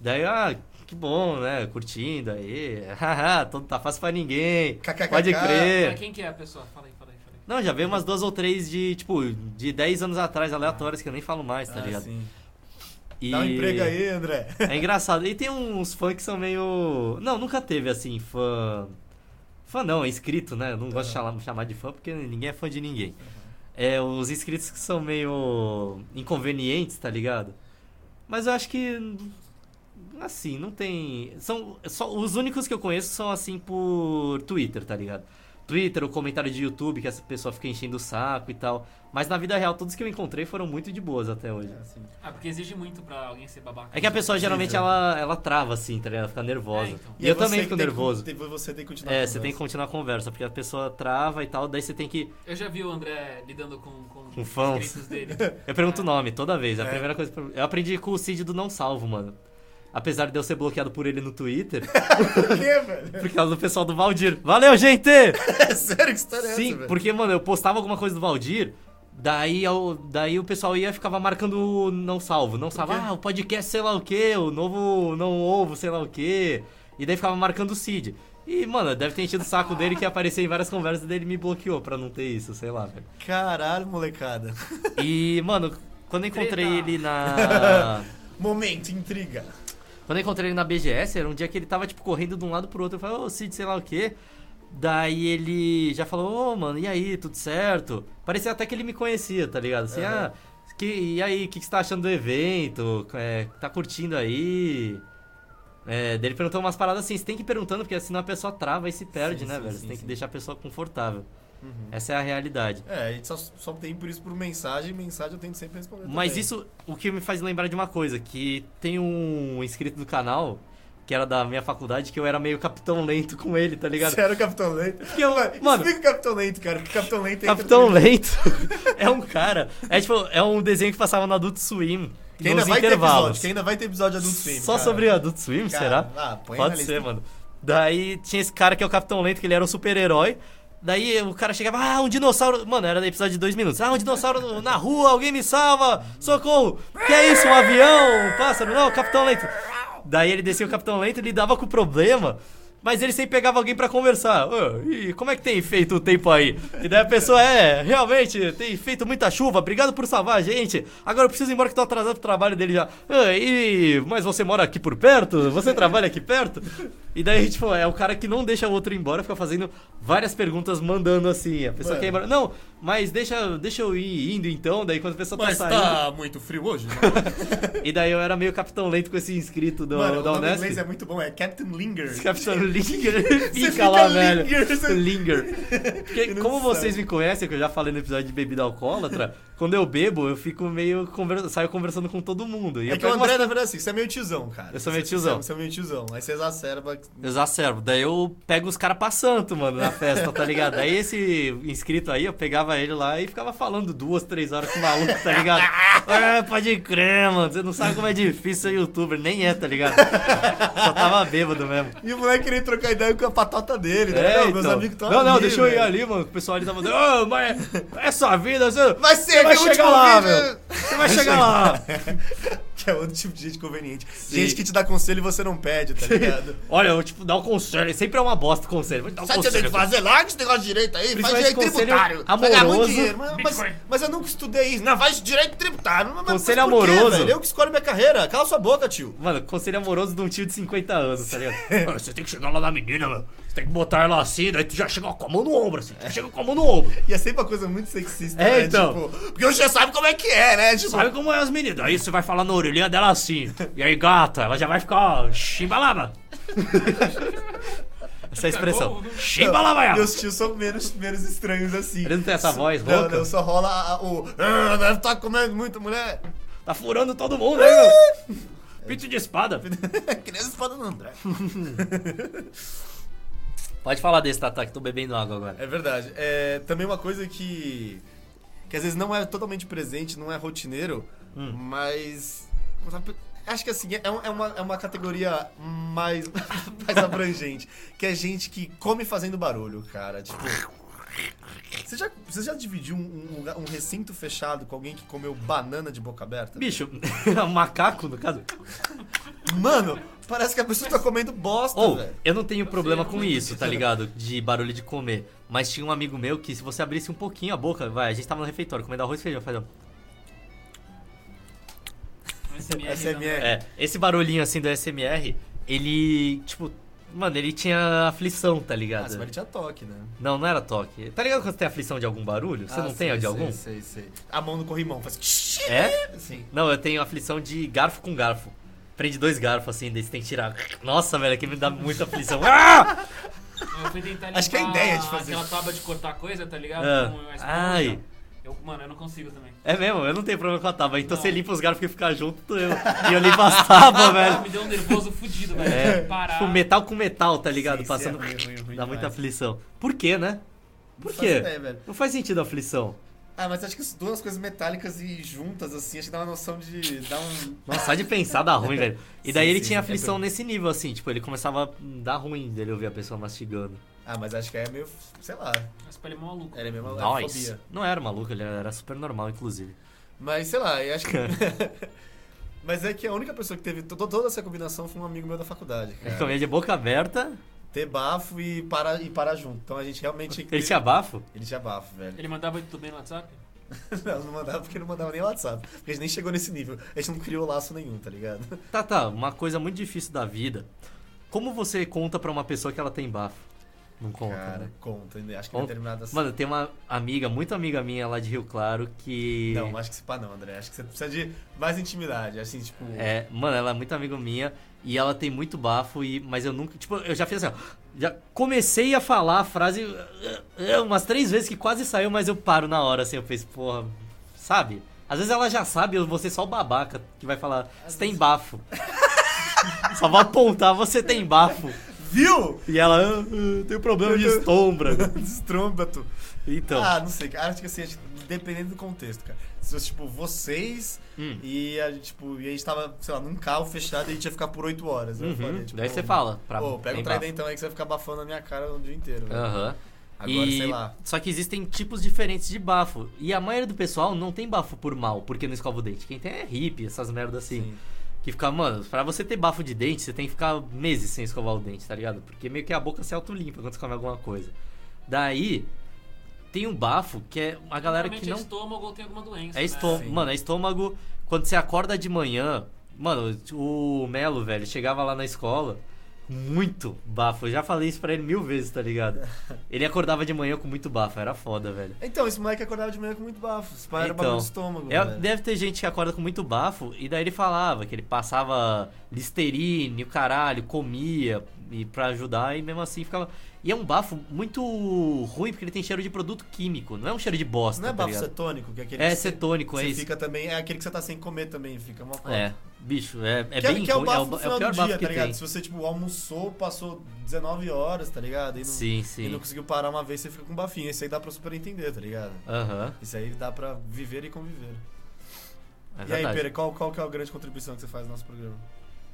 Daí, ah, que bom, né? Curtindo aí. Haha, todo tá fácil pra ninguém. KKKK. Pode crer. Mas quem que é a pessoa? Fala aí, fala aí, fala aí. Não, já veio umas duas ou três de, tipo, de 10 anos atrás, aleatórias, que eu nem falo mais, tá Ah, ligado? sim. E... Dá um emprego aí, André. É engraçado. E tem uns fãs que são meio. Não, nunca teve assim, fã. Fã não, é inscrito, né? Eu não gosto de chamar, chamar de fã porque ninguém é fã de ninguém. É, os inscritos que são meio inconvenientes, tá ligado? Mas eu acho que. Assim, não tem. São. Só, os únicos que eu conheço são assim por Twitter, tá ligado? Twitter, o comentário de YouTube, que essa pessoa fica enchendo o saco e tal. Mas na vida real, todos que eu encontrei foram muito de boas até hoje. Ah, porque exige muito pra alguém ser babaca. É que a pessoa geralmente ela, ela trava assim, tá ligado? Ela fica nervosa. É, então. E eu aí você também que fico que- nervoso. tem- Você tem que continuar. É, a você tem que conversa. continuar a conversa, porque a pessoa trava e tal, daí você tem que. Eu já vi o André lidando com, com, Com fãs. inscritos dele. Eu pergunto o nome toda vez. É a É. primeira coisa. que eu- Eu aprendi com o Cid do Não Salvo, mano. Apesar de eu ser bloqueado por ele no Twitter, Por quê, velho? por causa do pessoal do Valdir. Valeu, gente! É sério que história é essa, Sim, velho? porque, mano, eu postava alguma coisa do Valdir, daí, eu- daí o pessoal ia e ficava marcando o não salvo. Não salvo, quê? ah, o podcast sei lá o que, o novo não ovo sei lá o que. E daí ficava marcando o Cid. E, mano, deve ter enchido o saco dele que ia aparecer em várias conversas dele me bloqueou pra não ter isso, sei lá, velho. Caralho, molecada. E, mano, quando eu encontrei Treta. ele na. Momento, intriga. Quando eu encontrei ele na BGS, era um dia que ele tava, tipo, correndo de um lado pro outro. Eu falei, ô Cid, sei lá o quê. Daí ele já falou, ô mano, e aí, tudo certo? Parecia até que ele me conhecia, tá ligado? Assim, Aham. ah, que, e aí, o que, que você tá achando do evento? É, tá curtindo aí? É, daí ele perguntou umas paradas assim, você tem que ir perguntando, porque senão a pessoa trava e se perde, Sim, né, sim, velho? sim, você tem que deixar a pessoa confortável. Uhum. Essa é a realidade. É, a gente só, só tem por isso por mensagem, mensagem eu tento sempre responder. Mas também. isso, o que me faz lembrar de uma coisa, que tem um inscrito do canal, que era da minha faculdade, que eu era meio capitão lento com ele, tá ligado? Você era o Capitão Lento? Porque eu- Mano, explica o Capitão Lento, cara. Porque o Capitão Lento entra Capitão. Lento é um cara. É tipo, é um desenho que passava no Adult Swim. Que ainda vai ter intervalos. episódio, que ainda vai ter episódio Adult Swim. Só cara. sobre Adult Swim, Cara, será? Ah, põe Pode ser, lista. mano. Daí tinha esse cara que é o Capitão Lento, que ele era um super-herói. Daí o cara chegava, ah, um dinossauro. Mano, era episódio de dois minutos. Ah, um dinossauro na rua, alguém me salva! Socorro! Que é isso? Um avião? Um pássaro? Não, Capitão Lento. Daí ele descia o Capitão Lento e lidava com o problema. Mas ele sempre pegava alguém pra conversar. "Ô, e como é que tem feito o tempo aí? E daí a pessoa, é, realmente, tem feito muita chuva, obrigado por salvar a gente. Agora eu preciso ir embora que tô atrasado pro trabalho dele já. "Ah, e, mas você mora aqui por perto? Você trabalha aqui perto? E daí, tipo, é o cara que não deixa o outro ir embora, fica fazendo várias perguntas, mandando assim. A pessoa Mano. quer ir embora. Não, mas deixa, deixa eu ir indo então. Daí quando a pessoa Mas tá saindo. tá muito frio hoje? né? E daí eu era meio capitão lento com esse inscrito do, Mano, da o Unesp. inglês é muito bom, é Captain Linger. Capitão Linger, fica, lá, velho. linger, você- Linger. Porque, como vocês sabe. me conhecem, que eu já falei no episódio de bebida alcoólatra, quando eu bebo, eu fico meio. Conver... saio conversando com todo mundo. E É que o André, umas- na verdade, assim, você é meio tiozão, cara. Eu sou meio tiozão. Você é meio tiozão. Aí você exacerba. Exacerbo. Daí eu pego os caras pra santo, mano, na festa, tá ligado? Aí esse inscrito aí, eu pegava ele lá e ficava falando duas, três horas com o maluco, tá ligado? É, pode crer, mano. Você não sabe como é difícil ser youtuber. Nem é, tá ligado? Só tava bêbado mesmo. E o moleque queria trocar ideia com a patota dele, né? É, Não, meus então. amigos estão Não, não, ali, deixa eu ir velho. ali, mano. O pessoal ali tava dizendo, ô, mas é sua vida, você, Vai ser, você vai chegar lá, vídeo- meu. Você vai chegar lá. Que é outro tipo de gente conveniente. Gente que te dá conselho e você não pede, tá ligado? Olha, eu vou tipo, dar um conselho. Sempre é uma bosta o conselho. Vou te dar um Sabe o que você tem que fazer? Larga esse negócio de direito aí, faz direito tributário. Vai ganhar muito amoroso. dinheiro. Mas, mas, mas eu nunca estudei isso. Não, faz direito tributário. Mas, Conselho mas quê, amoroso. velho? Eu que escolho minha carreira. Cala sua boca, tio. Mano, conselho amoroso de um tio de 50 anos, tá ligado? Mano, Você tem que chegar lá na menina, mano. Tem que botar ela assim, daí tu já chega com a mão no ombro, assim. Tu chega com a mão no ombro. E é sempre uma coisa muito sexista, É, né? então. Tipo, porque você sabe como é que é, né? Tipo, Sabe como é as meninas? Aí você vai falar na orelhinha dela assim. E aí, gata, ela já vai ficar, ó, chimbalaba. Essa é a expressão. Chimbalaba. Meus tios são menos, menos estranhos assim. Ele não tem essa voz Não, rouca? não, só rola a- o. Ah, deve estar comendo muita mulher. Tá furando todo mundo, né, meu? Pito de espada. que nem as espadas do André. Pode falar desse, Tata, que tô bebendo água agora. É verdade. É, também uma coisa que. que às vezes não é totalmente presente, não é rotineiro, Hum. mas. Acho que assim, é, é uma, é uma categoria mais, mais abrangente. Que é gente que come fazendo barulho, cara. Tipo. Você já, você já dividiu um, um um recinto fechado com alguém que comeu banana de boca aberta? Bicho, um macaco, no caso. Mano, parece que a pessoa tá comendo bosta, Ou, velho. eu não tenho problema com isso, tá ligado? De barulho de comer. Mas tinha um amigo meu que se você abrisse um pouquinho a boca, vai, a gente tava no refeitório comendo arroz e feijão, fazendo. SMR. SMR. É, esse barulhinho assim do SMR, ele, tipo, mano, ele tinha aflição, tá Ah, ligado? você vai tinha toque, né? Não, não era toque. Tá ligado quando você tem aflição de algum barulho? Você Ah, não tem sei, a de sei, algum? Sei, sei. A mão no corrimão faz. É? Sim. Não, eu tenho aflição de garfo com garfo. Prende dois garfos assim, daí você tem que tirar. Nossa, velho, aqui me dá muita aflição. Ah! Eu fui tentar Acho que é a limpar ideia de fazer Aquela isso. tábua de cortar coisa, tá ligado? Ah. Com uma esponja. Ai. Eu, mano, eu não consigo também. É mesmo, eu não tenho problema com a tábua. Então Não. você limpa os garfos que ficar junto eu. E eu limpo as tábuas, velho. Me deu um nervoso fudido, velho. É, parar. tipo, metal com metal, tá ligado? Sim, Passando. é ruim, ruim, ruim dá muita demais. aflição. Por quê, né? Por Não quê? faço ideia, velho. Não faz sentido a aflição. Ah, mas acho que as duas coisas metálicas e juntas, assim, acho que dá uma noção de. dá um. Nossa, só de pensar dá ruim, velho. E daí Sim, ele sim, tinha é aflição bem- nesse nível, assim, tipo, ele começava a dar ruim dele ouvir a pessoa mastigando. Ah, mas acho que é meio. sei lá. Mas pra ele é maluco. Era mesmo Nós. fobia. Não era maluco, ele era super normal, inclusive. Mas sei lá, eu acho que. mas é que a única pessoa que teve to- toda essa combinação foi um amigo meu da faculdade, Ele cara. comia de boca aberta, Ter bafo e parar, e parar junto. Então a gente realmente. ele tinha bafo. Ele tinha bafo, velho. Ele mandava tudo bem no WhatsApp? Não, não mandava porque não mandava nem WhatsApp. Porque a gente nem chegou nesse nível. A gente não criou laço nenhum, tá ligado? Tá, tá, uma coisa muito difícil da vida. Como você conta pra uma pessoa que ela tem bafo? Não conta, Cara, né? conta. Acho que Conta. determinadas. Mano, tem uma amiga, muito amiga minha lá de Rio Claro que. Não, acho que se pá não, André. Acho que você precisa de mais intimidade. Assim, tipo. É, mano, ela é muito amiga minha e ela tem muito bafo, e, mas eu nunca. Tipo, eu já fiz assim, ó. Já comecei a falar a frase eh, umas três vezes que quase saiu, mas eu paro na hora, assim, eu penso, porra, sabe? Às vezes ela já sabe, eu vou ser só o babaca que vai falar, você tem bafo. só vou apontar, você tem bafo. Viu? E ela, ah, ah, tem problema de estômago. Destrômbato. Então. Ah, não sei. cara. Acho que assim, acho que dependendo do contexto, cara. Se fosse, tipo, vocês Hum. e a gente, tipo, e a gente tava, sei lá, num carro fechado e a gente ia ficar por 8 horas. Eu Uhum. falei, tipo, Daí você fala, pra Pô, pega um tridentão aí que você vai ficar abafando a minha cara o dia inteiro. velho. Aham. Agora, E- sei lá. Só que existem tipos diferentes de bafo. E a maioria do pessoal não tem bafo por mal, porque não escova o dente. Quem tem é hippie, essas merdas assim. Sim. Que fica, mano, pra você ter bafo de dente, você tem que ficar meses sem escovar o dente, tá ligado? Porque meio que a boca se auto-limpa quando você come alguma coisa. Daí, tem um bafo que é a galera que Normalmente não. é estômago ou tem alguma doença. É né? estômago. Sim. Mano, é estômago. Quando você acorda de manhã. Mano, o Melo, velho, chegava lá na escola. Muito bafo. Eu já falei isso pra ele mil vezes, tá ligado? Ele acordava de manhã com muito bafo, era foda, velho. Então, esse moleque acordava de manhã com muito bafo. Esse pai era Então, bagulho de estômago. É, deve ter gente que acorda com muito bafo, e daí ele falava que ele passava Listerine, o caralho, comia, e pra ajudar, e mesmo assim ficava. E é um bafo muito ruim, porque ele tem cheiro de produto químico, não é um cheiro de bosta. Não é tá bafo ligado? cetônico, que é aquele É que cetônico, é você fica também, é aquele que você tá sem comer também, fica uma coisa. É, bicho, é, é que, bem que é o bafo é o, é o pior do bafo dia, que tá ligado? tem. Se você, tipo, almoçou, passou 19 horas, tá ligado? E não, Sim, e sim. não conseguiu parar uma vez, você fica com um bafinho. Esse aí dá pra super entender, tá ligado? Aham, Isso aí dá pra viver e conviver. é e aí. Pera, qual, qual que é a grande contribuição que você faz no nosso programa?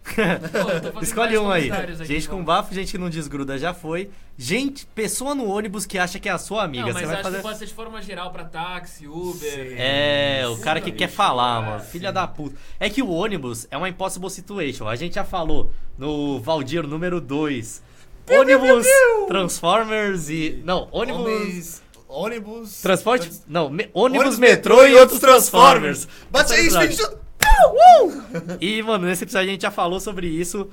Pô, Escolhe um aí. aqui, Gente com vamos. bafo, gente que não desgruda já foi. Gente, pessoa no ônibus que acha que é a sua amiga. Não, Você mas vai acho fazer. que pode ser de forma geral pra táxi, Uber. É, o cara que Sim, quer falar, é, mano. sim. Filha da puta. É que o ônibus é uma impossible situation. A gente já falou no Valdir número 2. Ônibus, Transformers e. Não, ônibus. Homens, ônibus... Transporte. trans- Não, me- ônibus, metrô e outros Transformers. Bate aí, é gente! Verdade. E, mano, nesse episódio a gente já falou sobre isso.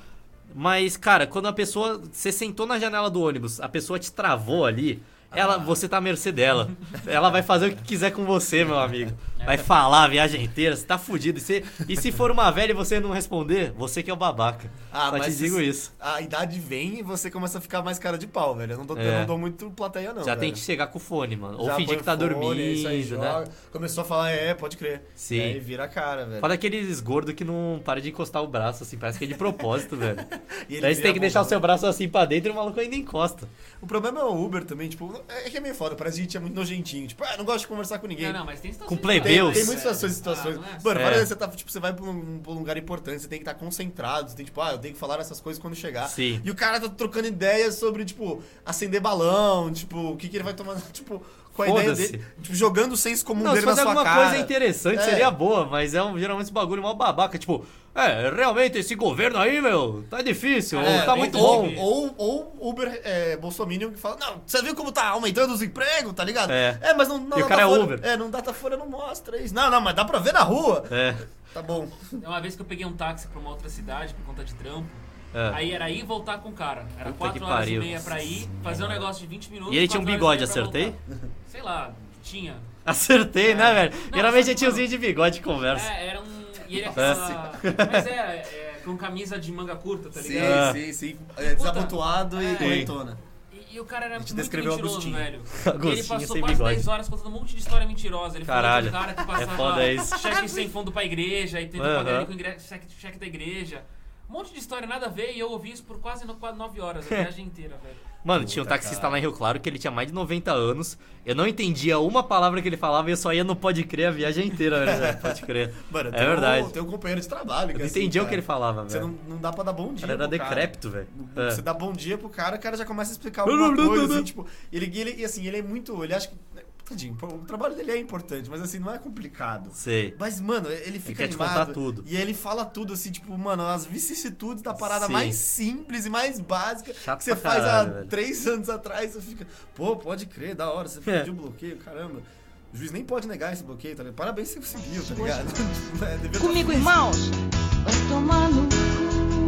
Mas, cara, quando a pessoa. Você sentou na janela do ônibus, a pessoa te travou ali. Ela, você tá à mercê dela. Ela vai fazer o que quiser com você, meu amigo. Vai falar a viagem inteira, você tá fudido. E se, e se for uma velha e você não responder, você que é o babaca. Ah, Só te mas digo se- isso. A idade vem e você começa a ficar mais cara de pau, velho. Eu não dou, eu É. não dou muito plateia, não. Já velho. tem que chegar com o fone, mano. Ou Já fingir põe que tá fone, dormindo, isso aí, né? joga. Começou a falar, é, pode crer. Sim. E aí vira a cara, velho. Foda aqueles gordos que não para de encostar o braço, assim, parece que é de propósito, velho. E ele Daí você vira tem que deixar o seu braço assim pra dentro e o maluco ainda encosta. O problema é o Uber também, tipo, é que é meio foda, parece que a gente é muito nojentinho. Tipo, ah, não gosto de conversar com ninguém. Não, não, mas tem situações Com plebeus. Tem mas muitas situações, situações. Ah, é assim. Mano, É. várias vezes você tá, tipo, você vai pra um, pra um lugar importante, você tem que estar concentrado, você tem, tipo, ah, eu tenho que falar essas coisas quando chegar. Sim. E o cara tá trocando ideias sobre, tipo, acender balão, tipo, o que, que ele vai tomar, tipo, com a ideia dele. Tipo, jogando o senso comum Não, se dele na fosse sua alguma cara. coisa interessante, É. seria boa, mas é um, geralmente esse bagulho mal babaca, tipo, é, realmente esse governo aí, meu, tá difícil, É, tá ou- muito ou, bom. Ou, ou Uber é, Bolsominion que fala, não, você viu como tá aumentando os empregos, tá ligado? É. mas não, não E o cara é Uber. É, não Datafolha não mostra isso. Não, não, mas dá pra ver na rua. É, Tá bom. Uma vez que eu peguei um táxi pra uma outra cidade por conta de trampo, é. aí era ir e voltar com o cara. Era Puta 4 que horas pariu. e meia pra ir, fazer um negócio de 20 minutos. E ele tinha um bigode, acertei? Sei lá, tinha. Acertei, né, velho? Não, Geralmente é que, tiozinho de bigode de conversa. É, era um. E ele aquela. Mas é, é, com camisa de manga curta, tá Sim, ligado? sim, sim. É, desabotoado e É. corretona. E, e o cara era muito descreveu mentiroso, Agostinho. velho. Agostinho e ele passou sem quase bigode. 10 horas contando um monte de história mentirosa. Ele Caralho. falou de um cara que É passava foda isso. cheque sem fundo pra igreja e tentou Aham. pagar ele com ingre- cheque, cheque da igreja. Um monte de história, nada a ver, e eu ouvi isso por quase no- quase 9 horas, a viagem inteira, velho. Mano, tinha um Puta, taxista cara. lá em Rio Claro que ele tinha mais de 90 anos. Eu não entendia uma palavra que ele falava e eu só ia no Pode Crer a viagem inteira, velho. Pode crer. Mano, é tem verdade. Um, tem um companheiro de trabalho. Eu que não é assim, entendia o que ele falava, Você velho. não, não dá pra dar bom O dia. cara era decrépito, velho. É. Você dá bom dia pro cara, o cara já começa a explicar alguma coisa, assim, tipo. Ele, ele, e assim, ele é muito. Ele acha que. Tadinho, o trabalho dele é importante, mas assim, não é complicado. Sei. Mas, mano, ele fica quer te animado. contar tudo. E ele fala tudo, assim, tipo, mano, as vicissitudes da parada Sim. mais simples e mais básica Chato que você pra faz caralho, há velho. três anos atrás. Você fica, pô, pode crer, da hora, você É. pediu bloqueio, caramba. O juiz nem pode negar esse bloqueio, tá ligado? Parabéns, você conseguiu, tá ligado? É, Comigo, irmãos. Vai tomar no cu,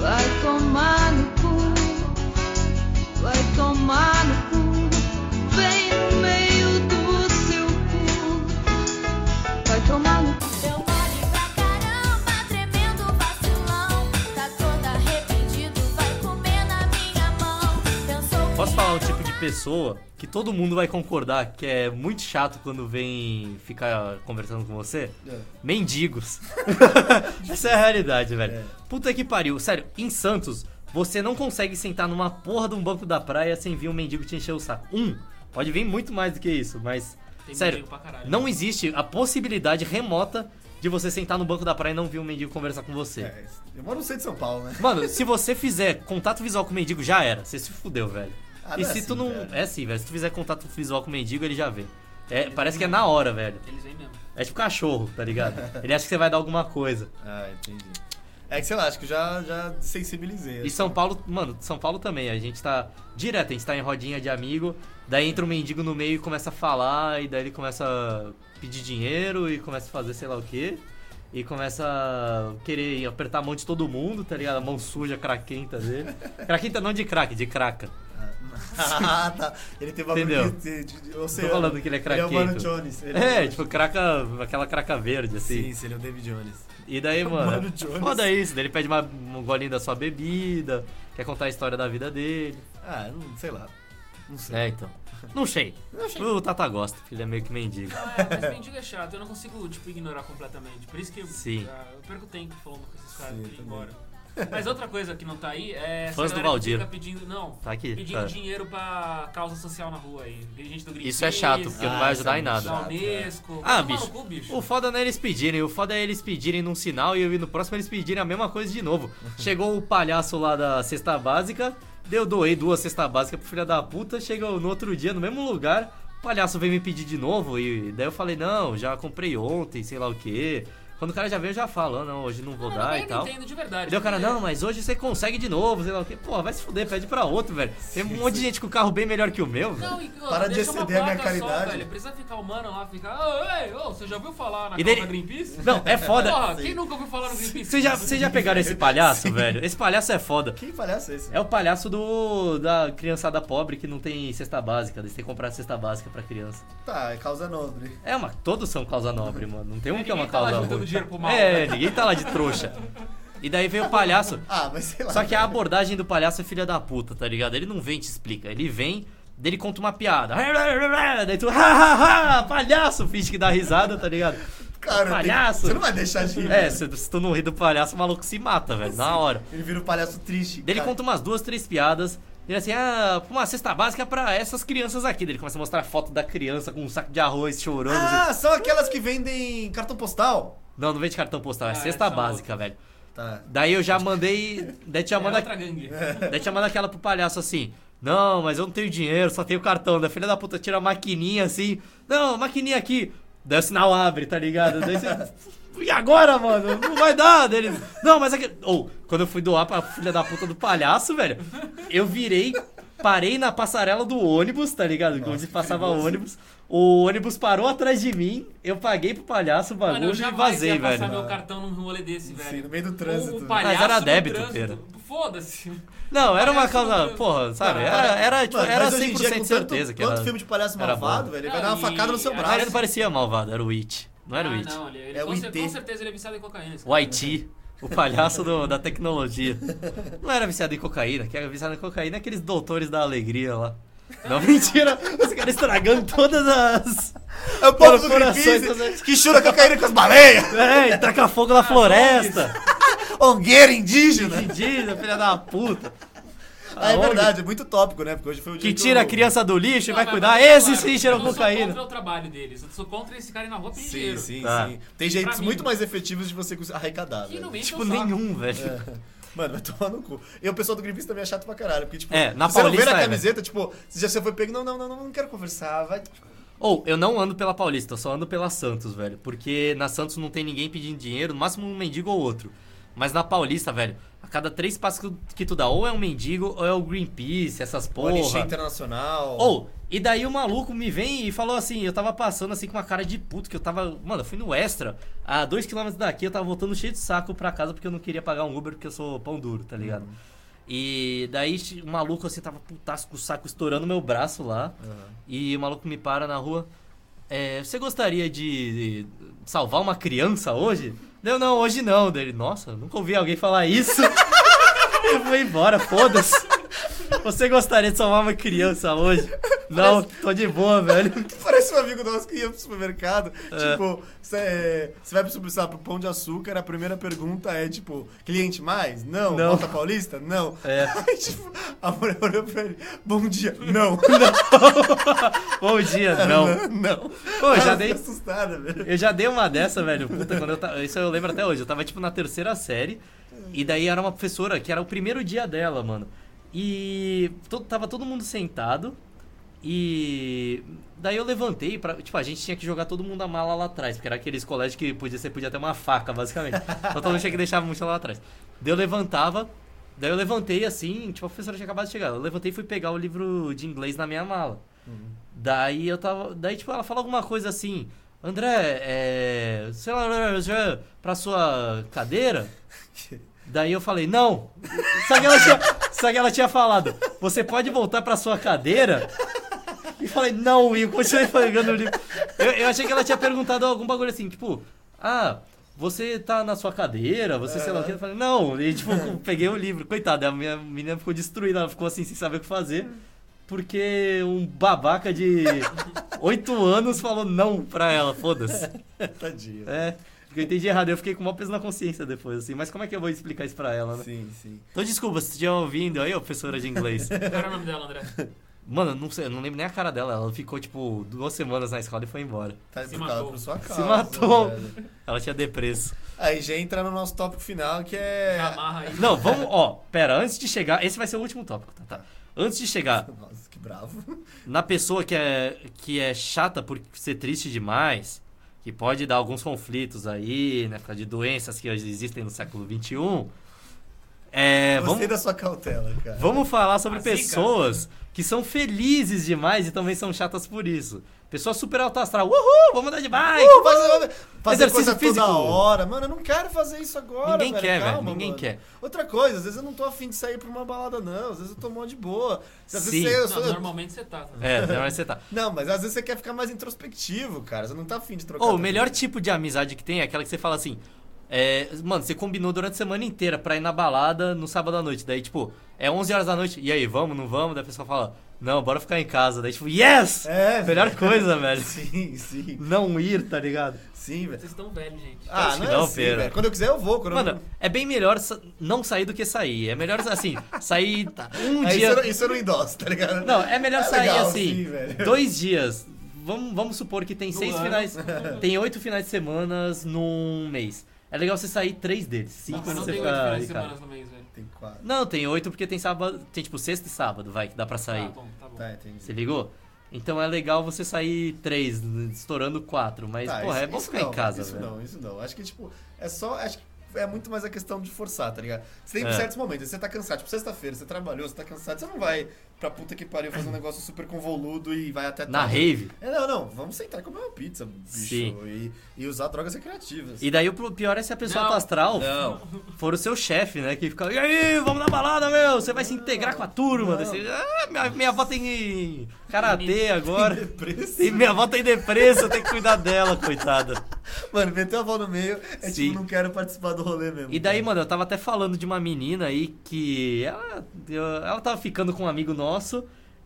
vai tomar no cu, vai tomar no cu, Posso falar um era tipo de pessoa que todo mundo vai concordar que é muito chato quando vem ficar conversando com você? É. Mendigos. Essa é a realidade, velho. É. Puta que pariu. Sério, em Santos, você não consegue sentar numa porra de um banco da praia sem vir um mendigo te encher o saco. Um. Pode vir muito mais do que isso, mas. Tem sério, caralho. não existe a possibilidade remota de você sentar no banco da praia e não vir um mendigo conversar com você. É, eu moro no centro de São Paulo, né? Mano, se você fizer contato visual com o mendigo, já era. Você se fudeu, velho. Ah, e não é se assim, tu não. cara. É assim, velho. Se tu fizer contato visual com o mendigo, ele já vê. É, parece que é na hora, velho. Eles vêm mesmo. É tipo cachorro, tá ligado? Ele acha que você vai dar alguma coisa. Ah, entendi. É que sei lá, acho que já, já sensibilizei. E São Paulo, mano, São Paulo também. A gente tá direto, a gente tá em rodinha de amigo. Daí entra um mendigo no meio e começa a falar. E daí ele começa a pedir dinheiro e começa a fazer sei lá o quê. E começa a querer apertar a mão de todo mundo, tá ligado? A mão suja, craquenta dele. Craquenta não de crack, de craca. ah, tá. Ele tem bagulho Entendeu? de, de, de Tô oceano. falando que ele é Ele é o Mano craquento. Jones. É, o- tipo, craca, aquela craca verde, assim. Sim, sim, ele é o David Jones. E daí, mano, Mano Jones. foda isso. Daí ele pede uma, um golinho da sua bebida, quer contar a história da vida dele. Ah, sei lá. Não sei. É, então. Não sei. O Tata gosta, que ele é meio que mendigo. Ah, é, mas mendigo é chato, eu não consigo, tipo, ignorar completamente. Por isso que eu, Sim. ah, eu perco tempo falando com esses caras Sim, ir embora. Mas outra coisa que não tá aí é Fãs do Valdir. fica pedindo, não, Tá aqui. pedindo Tá. dinheiro pra causa social na rua aí. Gente do Greenpeace, Isso é chato, porque não Ah, vai isso ajudar é em nada. da chato, Unesco. Ah, Vai tomar bicho. cu, bicho. O foda não é eles pedirem, o foda é eles pedirem num sinal e no próximo eles pedirem a mesma coisa de novo. Chegou o palhaço lá da cesta básica, deu doei duas cestas básicas pro filho da puta, chegou no outro dia no mesmo lugar, o palhaço veio me pedir de novo e daí eu falei, não, já comprei ontem, sei lá o que. Quando o cara já veio, eu já falo, "Ah, não, hoje não vou Não, dar não, e eu tal. entendo de verdade. E o cara, não, mas hoje você consegue de novo, sei lá o quê. Pô, vai se fuder, pede pra outro, velho. Tem um monte de gente com carro bem melhor que o meu, velho. Não, e, ó, Para de exceder a minha placa caridade. Só, velho. Precisa ficar o mano lá, ficar. Ô, ei, ô, você já ouviu falar na E dele- Greenpeace? Não, é foda. Porra, quem nunca ouviu falar no Greenpeace? Vocês já, já pegaram esse palhaço, velho? Esse palhaço é foda. Que palhaço é esse? É o palhaço do da criançada pobre que não tem cesta básica. Eles têm que comprar cesta básica pra criança. Tá, é causa nobre. É uma. Todos são causa nobre, mano. Não tem um É, que é uma causa ruim. Dinheiro pro mal, É, né? ninguém tá lá de trouxa. E daí veio o palhaço. Ah, mas sei lá. Só que a abordagem do palhaço é filha da puta, tá ligado? Ele não vem e te explica. Ele vem, daí ele conta uma piada. Daí tu, ha, ha, ha, palhaço, finge que dá risada, tá ligado? Cara, tem- palhaço. Você não vai deixar de rir. É, se, se tu não rir do palhaço, o maluco se mata, velho, na hora. Ele vira um palhaço triste. Daí ele conta umas duas, três piadas. Ele assim, ah, uma cesta básica pra essas crianças aqui. Daí ele começa a mostrar a foto da criança com um saco de arroz chorando. assim. Ah, são aquelas que vendem cartão postal? Não, não vende cartão postal, é Ah, cesta é básica, velho. Tá. Daí eu já mandei. Daí já É manda. outra gangue. Daí tu já manda aquela pro palhaço assim. Não, mas eu não tenho dinheiro, só tenho cartão. Da filha da puta tira a maquininha assim. Não, maquininha aqui. Daí o sinal abre, tá ligado? Daí você. E agora, mano? Não vai dar. Daí ele, não, mas aqui. Ou, quando eu fui doar pra filha da puta do palhaço, velho, eu virei, parei na passarela do ônibus, tá ligado? Onde passava ônibus. O ônibus parou atrás de mim, eu paguei pro palhaço o Mano, bagulho eu e vazei, ia passar velho. meu cartão num rolê desse, velho. Sim, no meio do trânsito. O, o né? palhaço Mas era débito. Pera. Foda-se. Não, era uma causa. Porra, sabe? Era, era, tipo, Mano, era mas hoje em 100% dia, tanto, certeza que quanto era. filme de palhaço malvado, velho, ele vai dar uma facada no seu braço. ele não parecia malvado, era o It. Não era o ah, It. não, ele, ele É com, o IT. com certeza ele é viciado em cocaína. O Haiti. O palhaço do- da tecnologia. Não era viciado em cocaína, que era viciado em cocaína aqueles doutores da alegria lá. Não, mentira! Os caras estragando todas as. É o povo do Greenpeace que chura cocaína com as baleias. É, e taca fogo na floresta! Ongueira indígena. Indígena, filha da puta! Ah, é Aonde? verdade, é muito tópico, né? Porque hoje foi o dia Que tira a eu- criança do lixo e vai mas cuidar. claro, sim cheiram Eu não sou cocaína. contra o trabalho deles. Eu sou contra esse cara ir na rua pedir Sim, dinheiro. sim, Tá. sim. Tem jeitos Pra mim. muito mais efetivos de você arrecadar, Que velho. Tipo, nenhum, velho. É. Mano, vai tomar no cu. E o pessoal do Greenpeace também é chato pra caralho. Porque, tipo, É, na se você não vê Paulista na é, camiseta, tipo, se já você foi pego, não, não, não, não, não quero conversar, vai. Ou, eu não ando pela Paulista, eu só ando pela Santos, velho. Porque na Santos não tem ninguém pedindo dinheiro, no máximo um mendigo ou outro. Mas na Paulista, velho, a cada três passos que, tu dá, ou é um mendigo, ou é o Greenpeace, essas O Anistia porra. Internacional. Ou, e daí o maluco me vem e falou assim, eu tava passando assim com uma cara de puto, que eu tava. Mano, eu fui no extra, a dois quilômetros daqui, eu tava voltando cheio de saco pra casa porque eu não queria pagar um Uber porque eu sou pão duro, tá ligado? E daí o maluco assim tava putaço com o saco estourando meu braço lá. E o maluco me para na rua. É, você gostaria de salvar uma criança hoje? Deu, não, hoje não. Dele, nossa, nunca ouvi alguém falar isso. Eu vou embora, foda-se. Você gostaria de salvar uma criança hoje? Não, tô de boa, velho. Parece um amigo nosso que ia pro supermercado. É. Tipo, você vai pro, super- sabe, pro Pão de Açúcar, a primeira pergunta é, tipo, cliente mais? Não. Não. Volta Paulista? Não. É. Aí, tipo, a mulher olhou pra ele, bom dia. Não. Bom dia, não. não. Pô, já Ela dei, assustada, velho. eu já dei uma dessa, velho. Puta, quando eu tava, isso eu lembro até hoje. Eu tava, tipo, na terceira série. E daí era uma professora que era o primeiro dia dela, mano. E to- tava todo mundo sentado. E daí eu levantei pra. Tipo, a gente tinha que jogar todo mundo a mala lá atrás, porque era aqueles colégios que podia ser, podia ter uma faca, basicamente. Então todo mundo tinha que deixar a mochila lá atrás. Daí eu levantava, daí eu levantei assim, tipo, a professora tinha acabado de chegar. Eu levantei e fui pegar o livro de inglês na minha mala. Daí eu tava. Daí, tipo, ela fala alguma coisa assim. André, é. Sei lá, pra sua cadeira? Daí eu falei, não. Só que ela tinha, Só que ela tinha falado, você pode voltar pra sua cadeira? E falei, não, e continuei pegando o livro. Eu, eu achei que ela tinha perguntado algum bagulho assim, tipo, ah, você tá na sua cadeira, você sei lá o que. Eu falei, não, e tipo, peguei o livro. Coitada, a minha menina ficou destruída, ela ficou assim, sem saber o que fazer. Porque um babaca de 8 anos falou não pra ela, foda-se. Tadinho. É, porque eu entendi errado, eu fiquei com uma peso na consciência depois, assim. Mas como é que eu vou explicar isso pra ela, né? Sim, sim. Então desculpa, se estiver ouvindo aí, ô, professora de inglês. Qual era o nome dela, André? Mano, eu não sei, eu não lembro nem a cara dela. Ela ficou, tipo, duas semanas na escola e foi embora. Tá Se matou. por sua causa. Se matou. velho. Ela tinha depresso. Aí já entra no nosso tópico final, que é. Amarra aí. Não, vamos, ó, pera, antes de chegar. Esse vai ser o último tópico, tá? tá. Antes de chegar Nossa, que bravo. na pessoa que é, que é chata por ser triste demais, que pode dar alguns conflitos aí, né? Por causa de doenças que hoje existem no século XXI. É, Gostei vamos, da sua cautela, cara. vamos falar sobre A zica. pessoas que são felizes demais e também são chatas por isso. Pessoa super alta astral. Uhul, vamos andar de bike. Uh, fazer, fazer Exercício coisa físico. toda hora. Mano, eu não quero fazer isso agora, Ninguém velho. quer, velho, Calma, ninguém mano. quer. Outra coisa, às vezes eu não tô afim de sair pra uma balada, não. Às vezes eu tô mó de boa. Às Sim. vezes eu Não, sou... normalmente você tá. tá? É, vai você tá. Não, mas às vezes você quer ficar mais introspectivo, cara. Você não tá afim de trocar. Ô, o tanto melhor tipo de amizade que tem é aquela que você fala assim. É, mano, você combinou durante a semana inteira pra ir na balada no sábado à noite. Daí, tipo, é 11 horas da noite. E aí, vamos, não vamos? Daí a pessoa fala, não, bora ficar em casa. Daí, tipo, yes! É, Melhor coisa, velho. Sim, sim. Não ir, tá ligado? Sim, velho. Vocês estão velhos, gente. Ah, Acho não que é não, assim, pera. velho. Quando eu quiser eu vou. Quando Mano, eu... é bem melhor não sair do que sair. É melhor, assim, sair um É, isso, dia. eu, não- isso eu não endosso, tá ligado? Não, é melhor É sair legal, assim, sim, velho. dois dias. Vamos, vamos supor que tem No seis ano. finais. Tem oito finais de semana num mês. É legal você sair três deles. Cinco Mas não você tem oito fica. finais de em casa. semana no mês, velho. Tem quatro. Não, tem oito porque tem sábado. Tem tipo sexta e sábado, vai, que dá pra sair. Tá bom, tá bom. Tá, entendi. Você ligou? Então é legal você sair três, estourando quatro. Mas, Tá, porra, isso- é bom isso ficar não, em casa, Isso velho. não, isso não. Acho que, tipo, é só. Acho que é muito mais a questão de forçar, tá ligado? Você tem É. certos momentos, você tá cansado. Tipo, sexta-feira, você trabalhou, você tá cansado, você não vai pra puta que pariu fazer um negócio super convoludo e vai até Na tarde. rave. É, não, não. Vamos sentar e comer uma pizza, bicho. Sim. E, e usar drogas recreativas. E daí o pior é se a pessoa Não. alta astral Não. for o seu chefe, né? Que fica, e aí, vamos na balada, meu? Você vai se integrar com a turma. Você, ah, minha, minha avó tem karatê agora. Depressa. E minha avó tem depressa, eu tenho que cuidar dela, coitada. Mano, meteu a avó no meio, é Sim. tipo, não quero participar do rolê mesmo. E daí, cara. mano, eu tava até falando de uma menina aí que ela, eu- ela tava ficando com um amigo nosso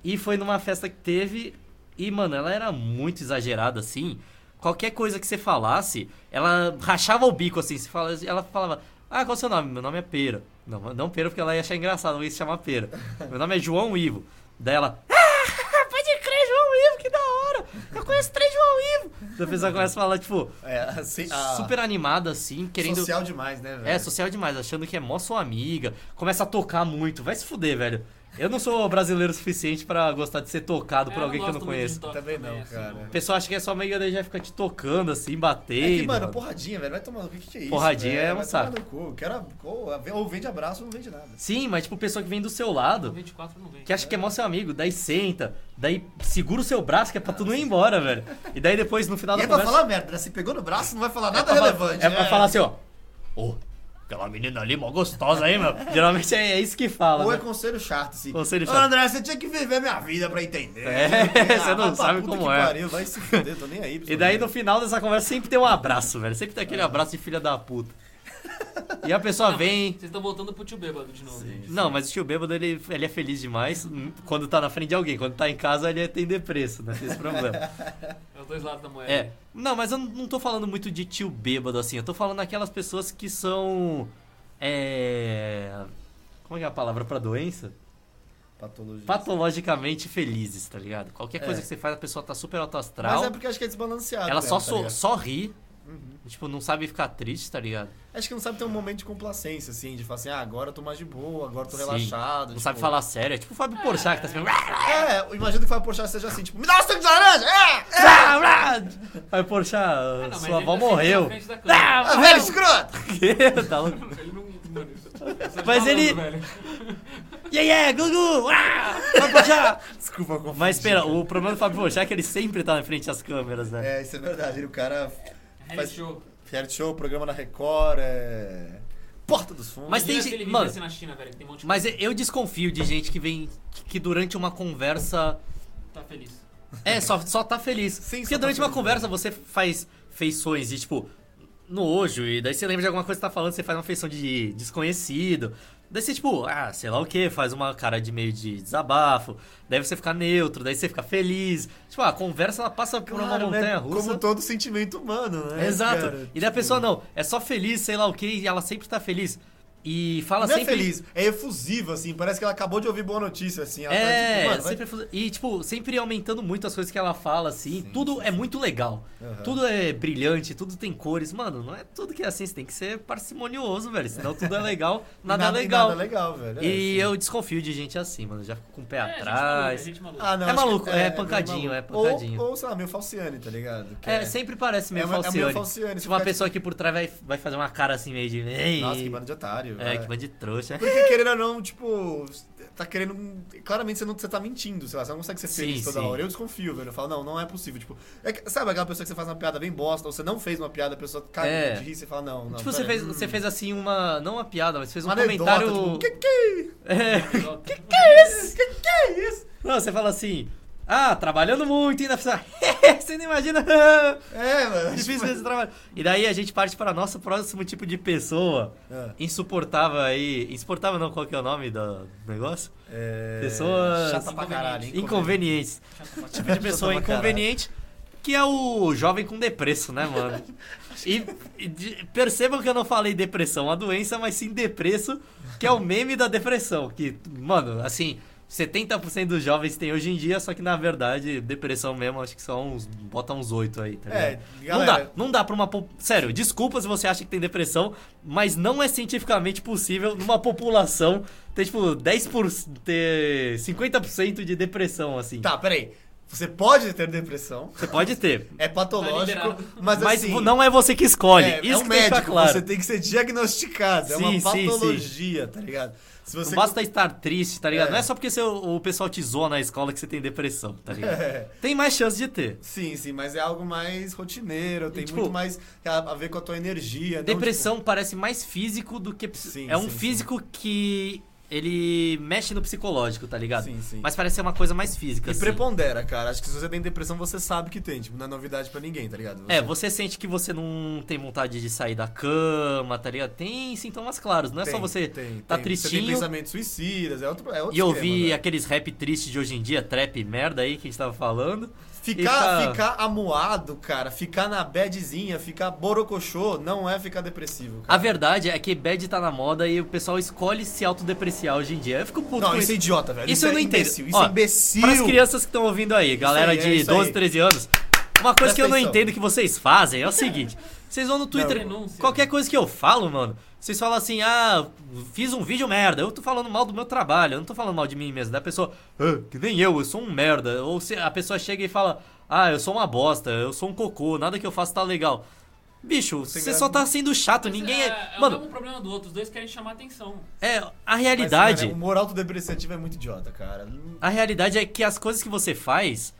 e foi numa festa que teve e, mano, ela era muito exagerada assim. Qualquer coisa que você falasse, ela rachava o bico assim. Você fala, ela falava, ah, qual é o seu nome? Meu nome é Pera. Não, não Pera porque ela ia achar engraçado, não ia se chamar Pera. Meu nome é João Ivo. Daí ela, ah, pode crer, João Ivo, que da hora. Eu conheço três João Ivo. Daí a pessoa começa a falar, tipo, É, assim, a... super animada assim, querendo... Social demais, né, velho? É, social demais, achando que é mó sua amiga. Começa a tocar muito. Vai se fuder, velho. Eu não sou brasileiro o suficiente pra gostar de ser tocado por É, alguém que eu não conheço. Também não, assim, cara. não. A pessoa acha que é sua amiga daí já fica te tocando, assim, É batendo. que, mano, porradinha, velho. Vai tomar. O que, que é isso? Porradinha velho? é um Vai saco. cu. Quero, ou, vende abraço ou não vende nada. Sim, mas tipo, pessoa que vem do seu lado, 24 não vem. que acha que é mó seu amigo, daí senta, daí segura o seu braço que é pra tu não ir embora, velho. E daí depois, no final E da é pra conversa... falar merda, né? Se pegou no braço, não vai falar é nada pra fa- relevante. É pra né? falar assim, ó. Ô, aquela menina ali, mó gostosa aí, meu. Geralmente é, é isso que fala, Ou é né? conselho chato, assim. Conselho Ô, chato. André, você tinha que viver minha vida pra entender. É, Ah, você não vai pra sabe como é. Pariu, vai se fuder, tô nem aí. pra E daí no final dessa conversa sempre tem um abraço, velho. Sempre tem aquele abraço de filha da puta. E a pessoa Não, vem. Vocês estão voltando pro tio bêbado de novo, gente. Não, mas o tio bêbado ele, ele é feliz demais hum, quando tá na frente de alguém. Quando tá em casa ele tem depresso, né? Tem esse problema. É os dois lados da moeda. É. Não, mas eu não tô falando muito de tio bêbado assim. Eu tô falando daquelas pessoas que são. É. Como é que é a palavra pra doença? Patologia. Patologicamente felizes, tá ligado? Qualquer coisa É. que você faz, a pessoa tá super autoastral. Mas é porque acho que é desbalanceado. Ela mesmo, só, tá só ri. Uhum. Tipo, não sabe ficar triste, tá ligado? Acho que não sabe ter um momento de complacência, assim, de falar assim, ah, agora eu tô mais de boa, agora eu tô Sim. relaxado. Não tipo- sabe falar sério. É tipo o Fábio Porchat que tá assim. É, eu imagino que o Fábio Porchat seja assim, tipo, me dá um suco de laranja! É! Fábio Porchat, Ah, não, sua avó tá morreu. Ah, velho escroto! tá louco? Ele não. Mano, só Mas ele-. Yeah, yeah, Gugu! Ah, Fábio Porchat! Desculpa, confundi, Mas espera, o problema do Fábio Porchat é que ele sempre tá na frente das câmeras, né? É, isso é verdade. Ele, o cara Reality faz show. reality show, programa na Record, é... porta dos fundos. Mas tem gente- mano, vivesse na China, velho, que tem um monte de Mas eu desconfio de gente que vem. que durante uma conversa. tá feliz. É, só, só tá feliz. Sim, Porque só tá durante uma feliz, conversa você faz feições de tipo. Nojo, e daí você lembra de alguma coisa que você tá falando, você faz uma feição de desconhecido. Daí você, tipo, ah, sei lá o que, faz uma cara de meio de desabafo. Daí você fica neutro, daí você fica feliz. Tipo, a conversa ela passa por uma Claro, né? montanha russa. Como todo sentimento humano, né? Exato. cara? E daí a Tipo, pessoa não, é só feliz, sei lá o que, e ela sempre tá feliz. E fala Não é sempre. feliz, é efusivo, assim. Parece que ela acabou de ouvir boa notícia, assim. Ela tá, É, tipo, mano, vai- sempre, fu- e tipo, sempre aumentando muito as coisas que ela fala, assim. tudo é muito legal. Aham. Tudo é brilhante, tudo tem cores. Mano, não é tudo que é assim, você tem que ser parcimonioso, velho. Senão tudo é legal, nada, é e legal. Nada legal, velho. é, E sim. eu desconfio de gente assim, mano. Já fico com o pé É, gente maluca, atrás. gente maluca. Ah, não, É maluco, é meio pancadinho, é pancadinho. Ou, ou, sei lá, meio falciane, tá ligado? Que É, sempre parece meio É uma- é meio falciane. falciane, Tipo, uma pessoa aqui por trás vai, vai fazer uma cara assim meio de. "Ei". Nossa, que bando de otário. É, que bando de trouxa. Porque querendo ou não, tipo, tá querendo. Claramente você, não, você tá mentindo, sei lá, você não consegue ser Sim, feliz toda sim. hora. Eu desconfio, velho. Eu falo, não, não é possível. Tipo, é sabe aquela pessoa que você faz uma piada bem bosta, ou você não fez uma piada, a pessoa cai É. de rir e você fala, não, não. Tipo, você fez, hum, você fez assim uma. Não uma piada, mas fez um uma anedota, comentário. tipo, que que É. Que que é isso? Que que é isso? Não, você fala assim. Ah, trabalhando muito, ainda precisa. você não imagina. É, mano. Difícil esse trabalho. E daí a gente parte para nosso próximo tipo de pessoa. É. Insuportável aí. Insuportável não, qual que é o nome do negócio? É... Pessoas Chata pra caralho. hein? Inconvenientes. Tipo de pessoa inconveniente. Que é o jovem com depresso, né, mano? E, e de- percebam que eu não falei depressão, a doença, mas sim depresso, que é o meme da depressão. Que, mano, assim, 70% dos jovens tem hoje em dia, só que na verdade, depressão mesmo, acho que só uns. Bota uns 8 aí, tá ligado? É, Não dá, galera. não dá pra uma. Sério, desculpa se você acha que tem depressão, mas não é cientificamente possível numa população ter, tipo, 10 por, ter 50% de depressão, assim. Tá, peraí. Você pode ter depressão, Você pode ter. é Tá patológico, liberado. mas, Mas assim... não é você que escolhe. É, Isso é um que tem que ficar médico, claro. você tem que ser diagnosticado. é Sim, uma sim, sim. patologia, tá ligado? Se você Não basta estar triste, tá ligado? É. Não é só porque o pessoal te zoa na escola que você tem depressão, tá ligado? É. Tem mais chance de ter. Sim, sim, mas é algo mais rotineiro, tem tipo, muito mais a, ver com a tua energia. não, Depressão parece mais físico do que. Sim, é um sim, físico que ele mexe no psicológico, tá ligado? Sim, sim. Mas parece ser uma coisa mais física. e assim. prepondera, cara. Acho que se você tem depressão, você sabe que tem. Tipo, não é novidade pra ninguém, tá ligado? É, você sente que você não tem vontade de sair da cama, tá ligado? Tem sintomas claros, não é só Tem, você tem, tá tem. Você tem tristinho pensamentos suicidas, é outro, é outro e ouvir velho. aqueles rap tristes de hoje em dia, trap merda aí que a gente tava falando. Ficar, tá- ficar amuado, cara, ficar na badzinha, ficar borocochô, não é ficar depressivo, A cara. verdade é que bad tá na moda e o pessoal escolhe se autodepreciar hoje em dia. Eu fico puto Não, com isso é idiota, velho. Isso eu é não entendo. imbecil, Isso Ó, é imbecil. Para as crianças que estão ouvindo aí, galera aí, é de isso aí. 12, 13 anos, uma coisa Presta que eu não atenção. entendo que vocês fazem é o seguinte: vocês vão no Twitter, denúncia. qualquer coisa que eu falo, mano, vocês falam assim, ah, fiz um vídeo merda, eu tô falando mal do meu trabalho, eu não tô falando mal de mim mesmo. Da pessoa, ah, que nem eu, eu sou um merda. Ou se a pessoa chega e fala, ah, eu sou uma bosta, eu sou um cocô, nada que eu faço tá legal. Bicho, você só tá sendo chato, Mas ninguém é, é. é o Mano, mesmo problema do outro, os dois querem chamar atenção. é, a Mas, realidade. cara, o humor autodepreciativo é muito idiota, cara. A realidade é que as coisas que você faz,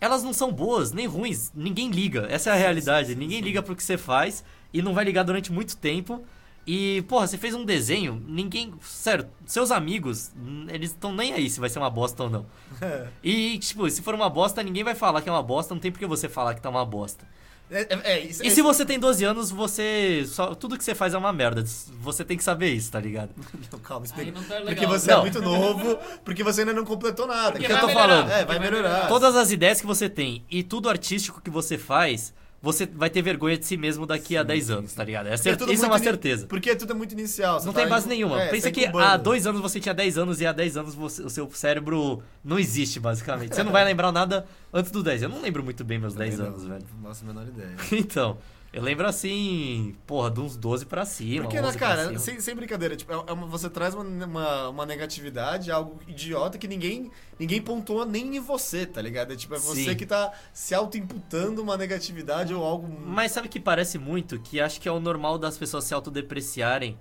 elas não são boas nem ruins. Ninguém liga. Essa é a realidade. Ninguém liga pro que você faz e não vai ligar durante muito tempo. E, porra, você fez um desenho, ninguém. Sério, seus amigos, eles estão nem aí se vai ser uma bosta ou não. E, tipo, se for uma bosta, ninguém vai falar que é uma bosta, não tem por que você falar que tá uma bosta. É, é, é, isso, E se você tem 12 anos, você. Só, tudo que você faz é uma merda. Você tem que saber isso, tá ligado? Não, calma, explica. Não tá. Porque você Não. é muito novo, porque você ainda não completou nada. Porque que eu tô melhorar, falando? É, vai melhorar. Todas as ideias que você tem e tudo artístico que você faz, você vai ter vergonha de si mesmo daqui a 10 anos, tá ligado? É cer- isso é muito uma certeza. Porque tudo é muito inicial. Não tá tem base in- nenhuma. é, Pensa tá que há dois anos você tinha 10 anos e há 10 anos você- o seu cérebro não existe, basicamente. Você não vai lembrar nada antes dos 10. Eu não lembro muito bem meus Também 10 não, anos, velho. Não faço a menor ideia. Então, eu lembro assim, porra, de uns 12 pra cima. Porque, né, 11 pra cara, sem, sem brincadeira, tipo, é é uma- você traz uma, uma, uma negatividade, algo idiota que ninguém, ninguém pontua nem em você, tá ligado? É tipo, é você Sim. que tá se auto-imputando uma negatividade ou algo. Mas sabe que parece muito? Que acho que é o normal das pessoas se autodepreciarem.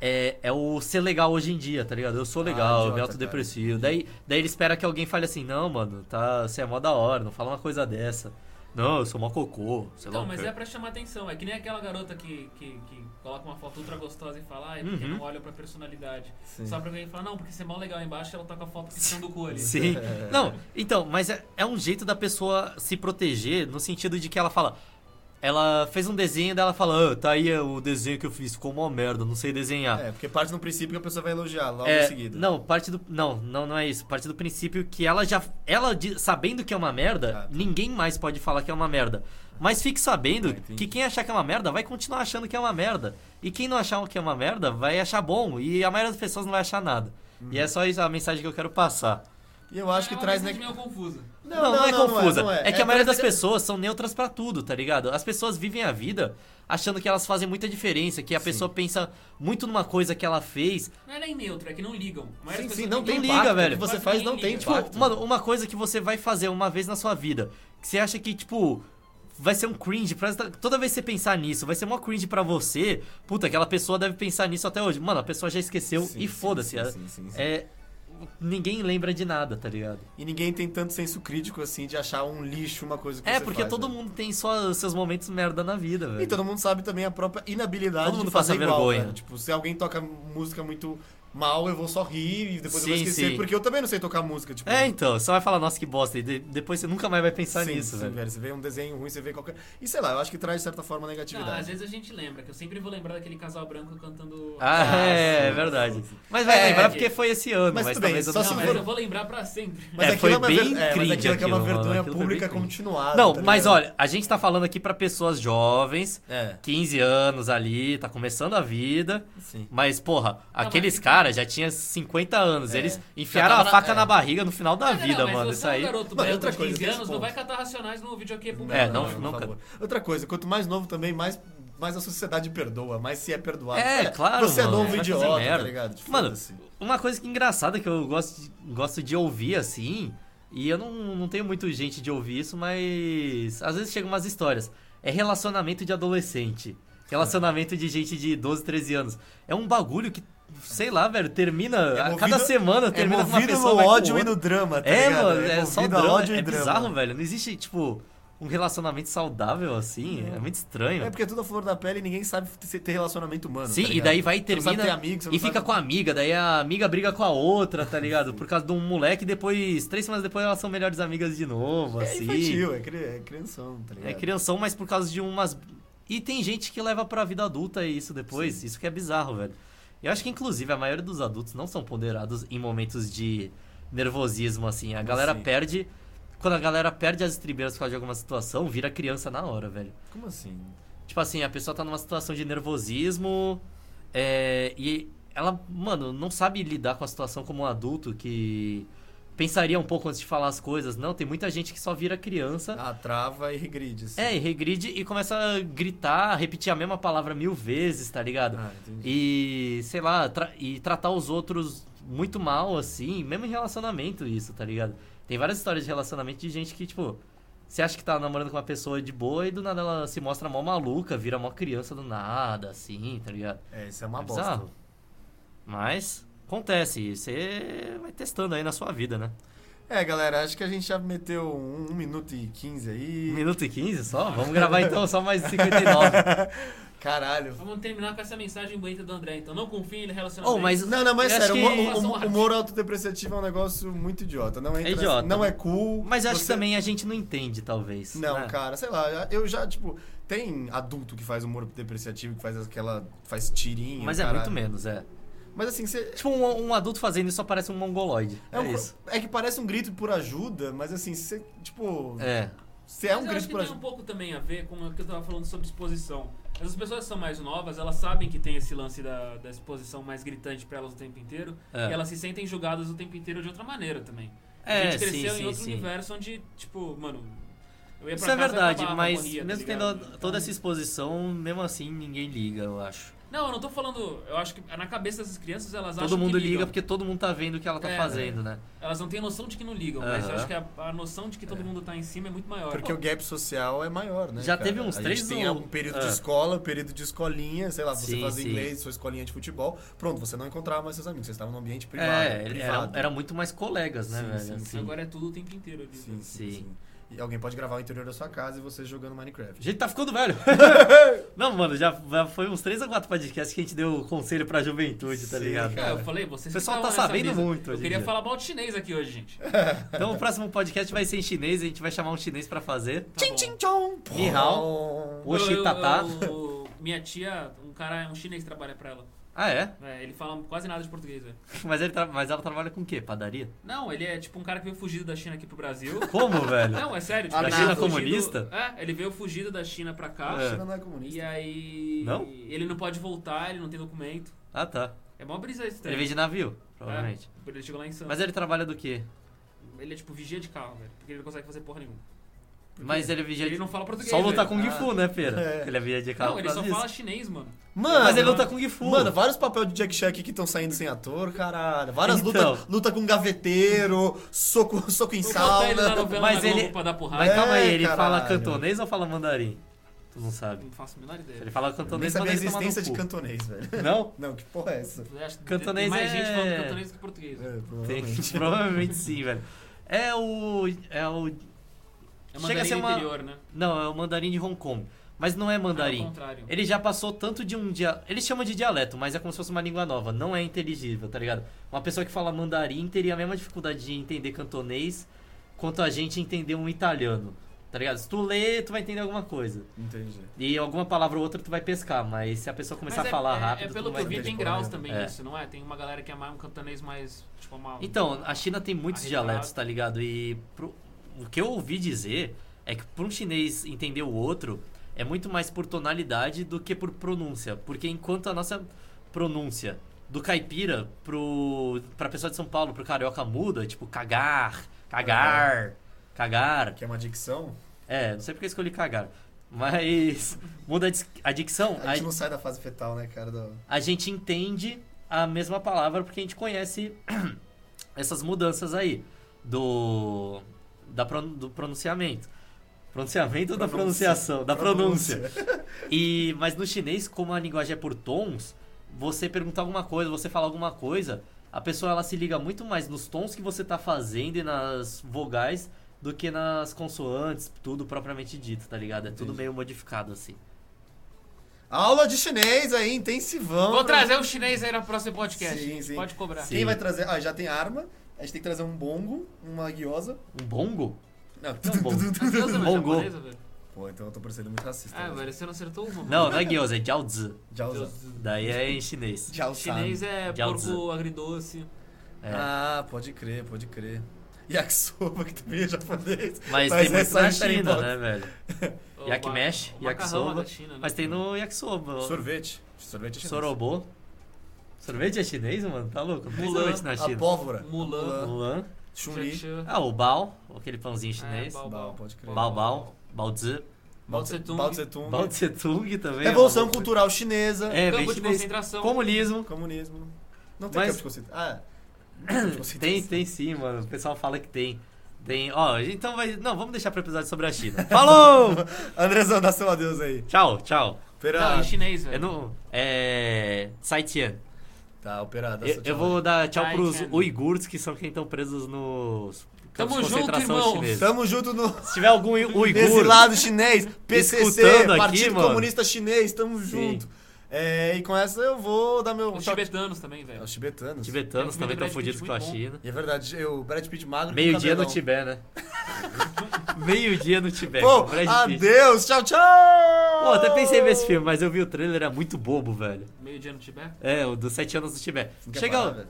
É, é o ser legal hoje em dia, tá ligado? Eu sou legal, eu me idiota, autodeprecio. Daí, daí ele espera que alguém fale assim, não, mano, tá, você é mó da hora, não fala uma coisa dessa. Não, eu sou mó cocô, sei lá Então, o mas quê. é pra chamar atenção. É que nem aquela garota que, que, que coloca uma foto ultra gostosa e fala, ah, é porque Uhum. não olha pra personalidade. Sim. Só pra alguém falar, não, porque você é mó legal embaixo ela toca a foto piscando o cu ali. Sim. Não, então, mas é, é um jeito da pessoa se proteger no sentido de que ela fala. Ela fez um desenho dela fala, ah, tá aí o desenho que eu fiz, ficou uma merda, não sei desenhar. É, porque parte no princípio que a pessoa vai elogiar logo É, em seguida. Não, parte do. Não, não, não é isso. Parte do princípio que ela já. Ela, sabendo que é uma merda, Ah, ninguém mais pode falar que é uma merda. Mas fique sabendo Ah, que quem achar que é uma merda vai continuar achando que é uma merda. E quem não achar que é uma merda vai achar bom. E a maioria das pessoas não vai achar nada. Uhum. E é só isso a mensagem que eu quero passar. E eu acho que é uma traz... né- meio confusa. Não, não, é confusa. não é. que a maioria das pessoas são neutras pra tudo, tá ligado? As pessoas vivem a vida achando que elas fazem muita diferença, que a pessoa pensa muito numa coisa que ela fez. Não é nem neutro, é que não ligam. A maioria Sim, das sim, pessoas não tem Não liga, impacto, velho. O que você faz não tem liga. Tipo, impacto. mano, uma coisa que você vai fazer uma vez na sua vida, que você acha que, tipo, vai ser um cringe, pra- toda vez que você pensar nisso, vai ser uma cringe pra você, puta, aquela pessoa deve pensar nisso até hoje. Mano, a pessoa já esqueceu Sim, e sim, foda-se. sim, é- Ninguém lembra de nada, tá ligado? E ninguém tem tanto senso crítico assim de achar um lixo uma coisa que É, porque faz, todo né? mundo tem só seus momentos merda na vida, velho. E todo mundo sabe também a própria inabilidade Todo mundo de fazer passa igual, vergonha. velho. Tipo, se alguém toca música muito mal, eu vou só rir e depois eu vou Sim, esquecer, sim. porque eu também não sei tocar música, tipo... É, então, você vai falar, nossa, que bosta, e de- depois você nunca mais vai pensar sim, nisso, sim, velho. Você vê um desenho ruim, você vê qualquer... E sei lá, eu acho que traz de certa forma Não, negatividade. às vezes a gente lembra, que eu sempre vou lembrar daquele casal branco cantando. Ah, é, sim, é verdade. sim, sim. Mas vai É, lembrar é porque foi esse ano, Mas mas, tudo bem, talvez eu só não se Não, for- eu vou lembrar pra sempre. Mas É, aquilo foi é uma bem ver- é, mas cringe aquilo é é uma vergonha pública cringe. continuada. Não, tá mas olha, a gente tá falando aqui pra pessoas jovens, É, 15 anos ali, tá começando a vida. sim. Mas, porra, aqueles mas- caras já tinham 50 anos. É. Eles enfiaram a na- faca é. na barriga no final da Não, vida, não, mas mano. Isso é um aí. garoto Mano, outra coisa, 15 tem esse anos, não vai catar racionais no videokê público. É, não, por nunca. favor. Outra coisa, quanto mais novo também, mais, mais a sociedade perdoa, mais se é perdoado. É, Olha, claro, Você é mano, novo vai fazer idiota, tá ligado? Tipo, Mano. Uma coisa que engraçada que eu gosto de, gosto de ouvir assim, e eu não, não tenho muito gente de ouvir isso, mas às vezes chegam umas histórias. É relacionamento de adolescente. Relacionamento de gente de 12, 13 anos. É um bagulho que, sei lá, velho, termina. É movido- cada semana é termina com uma pessoa. no ódio e no drama, tá É, ligado? mano, é, só movido a drama. ódio É drama. bizarro, velho. Não existe, tipo, um relacionamento saudável assim. É muito estranho. É porque é tudo a flor da pele e ninguém sabe ter relacionamento humano. Sim, tá e daí vai e termina ter amigo, você não e fica com a amiga, daí a amiga briga com a outra, tá ligado? Por causa de um moleque e depois, três semanas depois, elas são melhores amigas de novo, É assim. infantil, é, cri... é crianção, tá ligado? É crianção, mas por causa de umas. E tem gente que leva pra vida adulta isso depois. Isso que é bizarro, velho. Eu acho que, inclusive, a maioria dos adultos não são ponderados em momentos de nervosismo, assim. A galera assim? perde. Quando a galera perde as estribeiras por causa de alguma situação, vira criança na hora, velho. Como assim? Tipo assim, a pessoa tá numa situação de nervosismo é, e ela, mano, não sabe lidar com a situação como um adulto que pensaria um pouco antes de falar as coisas. Não, tem muita gente que só vira criança. Ah, trava e regride, assim. É, e regride e começa a gritar, repetir a mesma palavra mil vezes, tá ligado? Ah, entendi. E, sei lá, tra- e tratar os outros muito mal, assim, mesmo em relacionamento, isso, tá ligado? Tem várias histórias de relacionamento de gente que, tipo, você acha que tá namorando com uma pessoa de boa e do nada ela se mostra mó maluca, vira mó criança do nada, assim, tá ligado? É, isso é uma É bosta. Mas acontece, e você vai testando aí na sua vida, né? É, galera, acho que a gente já meteu um, um minuto e quinze aí. Um minuto e 15 só? Vamos gravar então só mais 59. Caralho. Vamos terminar com essa mensagem bonita do André, então. Não confie em relacionamento. Oh, mas Não, não, mas sério, o, o, o humor autodepreciativo é um negócio muito idiota. Não entra É idiota. Não é cool. Mas eu acho Você- que também a gente não entende, talvez. Não, né? cara, sei lá, eu já, tipo, tem adulto que faz humor depreciativo, que faz aquela. faz tirinha. Mas é caralho. muito menos, é. Mas assim, você. Tipo, um, um adulto fazendo isso só parece um mongoloide. É, É, um- isso. é que parece um grito por ajuda, mas assim, você, tipo. É. Você é Mas um eu grito acho que por tem um ajuda. pouco também a ver com o que eu tava falando sobre exposição. As pessoas que são mais novas, elas sabem que tem esse lance da, da exposição mais gritante pra elas o tempo inteiro. É. E elas se sentem julgadas o tempo inteiro de outra maneira também. É, a gente sim, cresceu sim, em outro sim. universo onde, tipo, mano. Eu ia Isso pra é casa verdade, mas tá mesmo ligado? tendo toda essa exposição, mesmo assim ninguém liga, eu acho. Não, eu não tô falando. Eu acho que na cabeça dessas crianças elas acham Todo mundo que ligam. liga porque todo mundo tá vendo o que ela tá É, fazendo, né? Elas não têm noção de que não ligam, mas eu acho que a, a noção de que todo mundo tá em cima é muito maior. Porque o gap social é maior, né? Já cara? teve uns a três gente tem um período Ah. de escola, um período de escolinha, sei lá, você Sim, fazia sim. inglês, sua escolinha de futebol. Pronto, você não encontrava mais seus amigos, você estava num ambiente privado. É, era, privado. era muito mais colegas, né, Sim, velho? sim, assim. Agora é tudo o tempo inteiro ali. Sim, sim, Sim. sim. E alguém pode gravar o interior da sua casa e você jogando A Minecraft. gente tá ficando velho. não, mano, já, já foi uns 3 ou 4 podcasts que a gente deu conselho pra juventude, tá Sim, ligado? É, eu falei, vocês O pessoal tá sabendo mesa. muito Eu queria dia. falar mal de chinês aqui hoje, gente. Então o próximo podcast vai ser em chinês, a gente vai chamar um chinês pra fazer. Tá bom. Chong! Ni hao. Oxi, tatá. minha tia, um cara, um chinês trabalha pra ela. Ah, é? É, ele fala quase nada de português, velho. Mas, ele tra- Mas ela trabalha com o quê? Padaria? Não, ele é tipo um cara que veio fugido da China aqui pro Brasil. Como, velho? Não, é sério. Tipo, Da ele China veio fugido- comunista? É, ele veio fugido da China pra cá. É. China não é comunista. E aí. Não? Ele não pode voltar, ele não tem documento. Ah, tá. É mó brisa esse Ele trem. veio de navio, provavelmente. É, ele chegou lá em Santos. Mas ele trabalha do quê? Ele é tipo vigia de carro, velho. Porque ele não consegue fazer porra nenhuma. Mas ele é vigia Ele não fala português. Só lutar com o Gifu, né, pera? É. Ele é vigia de carro Não, ele só fala chinês, mano. Mano, Mas ele luta com o Gifu. Mano, vários papéis de Jack Chan aqui que estão saindo sem ator, caralho. Várias Então. lutas luta com gaveteiro, soco, soco em sauna. Mas ele-. Mas calma aí, É, ele caralho. fala cantonês ou fala mandarim? Tu não sabe. Não faço a menor ideia. Ele fala Nem cantonês, sabia a existência de cantonês, velho. Não? Não, que porra é essa? Cantonês tem mais é- gente falando cantonês que português. É, Tem, provavelmente. provavelmente sim, velho. É o... É o... É Chega a ser mandarim uma- interior, né? Não, é o mandarim de Hong Kong. Mas não é É mandarim. contrário. Ele já passou tanto de um dia. Eles chamam de dialeto, mas é como se fosse uma língua nova. Não é inteligível, tá ligado? Uma pessoa que fala mandarim teria a mesma dificuldade de entender cantonês quanto a gente entender um italiano. Tá ligado? Se tu lê, tu vai entender alguma coisa. Entendi. E alguma palavra ou outra tu vai pescar, mas se a pessoa começar Mas a é- falar é, rápido, É tu pelo que eu vi, tem graus também É. nisso, não é? Tem uma galera que é mais um cantonês mais. Tipo, uma. Então, a China tem muitos dialetos, tá ligado? E pro- o que eu ouvi dizer é que pra um chinês entender o outro é muito mais por tonalidade do que por pronúncia. Porque enquanto a nossa pronúncia do caipira pro, pra pessoa de São Paulo, pro carioca muda, tipo cagar, cagar, cagar. Que é uma dicção. É, não sei porque eu escolhi cagar. Mas muda a a dicção, A gente a- não sai da fase fetal, né, cara? do- a gente entende a mesma palavra porque a gente conhece essas mudanças aí do da pron- do pronunciamento. Pronunciamento ou da Pronúncia. pronunciação, da pronúncia. E mas no chinês, como a linguagem é por tons, você perguntar alguma coisa, você falar alguma coisa, a pessoa ela se liga muito mais nos tons que você tá fazendo e nas vogais do que nas consoantes, tudo propriamente dito, tá ligado? É tudo Entendi. meio modificado assim. Aula de chinês aí, intensivão. Vou trazer o chinês aí no próximo podcast. Sim, sim. Pode cobrar. Sim. Quem vai trazer? Ah, já tem arma. A gente tem que trazer um bongo, uma guiosa. Um bongo? Não, Não, bongo. Mas Bongo. japonesa, velho. Pô, então eu tô parecendo muito racista. Ah, velho, você não acertou uma. Não, não é gyoza, é jiaozi. Jiaoza. Daí é em chinês. Jiaosan. Chinês é Jiaozi. porco agridoce. É. Ah, pode crer, pode crer. Yakisoba, que também é japonês. Mas, tem é muito na China, né, velho? Yakimesh, yakisoba. China, né? Mas tem no yakisoba. Sorvete. Sorvete é chinês. Sorobô. Sorvete é chinês, mano? Tá louco? Não tem Mulan. sorvete na A China. pólvora. Mulan. Mulan. Chun-Li. Ah, o bao, aquele pãozinho É, chinês. Bao Bao, Bao. pode crer. Bao Bao. Bao Tse Tung. Bao Tse Tung. Bao Tse Tung também. Revolução é Cultural Chinesa. É, Campo de chinês. concentração. Comunismo. Comunismo. Não tem Mas- campo de concentração. Ah, não tem campo de concentração. Tem, tem sim, mano. O pessoal fala que tem. Tem. Ó, então vai. Não, vamos deixar pro episódio sobre a China. Falou! Andrezão, dá seu adeus aí. tchau, tchau. Pera. Não, em chinês, velho. É no. É. Saitian. Tá, operado. dá Eu, eu vou dar tchau Ai, pros cara. uigures, que são quem estão presos nos campos Tamo de junto, concentração irmão. chineses. Tamo junto no. Se tiver algum uigur, Exilado chinês, PCC, aqui, Partido mano. Comunista Chinês, tamo Sim. junto. É, e com essa eu vou dar meu. Os tibetanos também, É, velho. Os tibetanos. tibetanos também estão fodidos com a. China. E é verdade, eu, o Brad Pitt magro. Meio-dia no. Tibete, né? Meio-dia no Tibete. Pô, adeus, tchau, tchau! Pô, até pensei em ver esse filme, mas eu vi o trailer, era muito bobo, velho. Meio dia no Tibete. É, o dos sete anos do Tibete. Chega. parar, velho?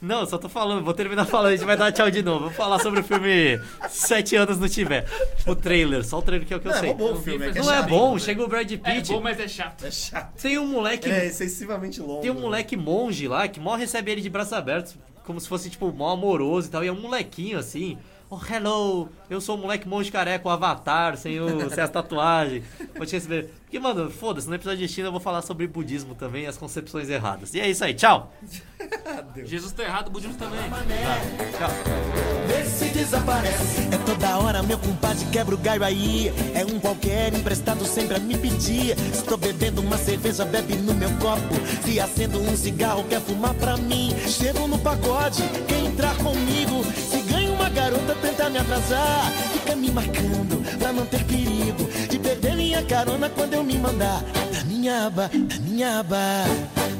Não, eu só tô falando, vou terminar falando, a gente vai dar tchau de novo. Vou falar sobre o filme Sete Anos no Tibete. O trailer, só o trailer que é o que eu Não, é sei. bom o Eu filme, é que é Não é chato. bom, chega o Brad É Pitt. bom, mas é chato. É chato. Tem um moleque. É excessivamente longo. Tem um moleque monge lá que mal recebe ele de braços abertos, como se fosse, tipo, mó amoroso e tal. E é um molequinho assim. Oh, hello! Eu sou o moleque monge careca, o avatar, sem, o, sem as tatuagens. Vou te receber. Porque, mano, foda-se, no episódio de China eu vou falar sobre budismo também e as concepções erradas. E é isso aí, tchau! Jesus tá errado, o budismo também. Vê se desaparece. É toda hora, meu compadre quebra o galho aí. É um qualquer emprestado sempre a me pedir. Estou bebendo uma cerveja, bebe no meu copo. Se acendo um cigarro, quer fumar pra mim. Chego no pagode, quer entrar comigo. Se garota tenta me atrasar. Fica me marcando pra não ter perigo de perder minha carona quando eu me mandar. Da minha aba, da minha aba,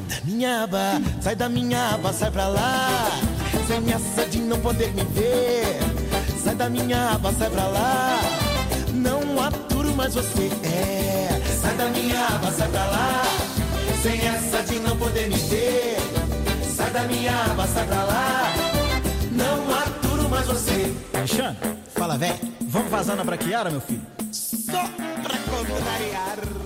da minha aba. Sai da minha aba, sai pra lá. Sem essa de não poder me ver. Sai da minha aba, sai pra lá. Não aturo mais você, é. Sai da minha aba, sai pra lá. Sem essa de não poder me ver. Sai da minha aba, sai pra lá. Não você. Alexandre, fala, véi. Vamos vazar na braquiara, meu filho? Só pra contrariar.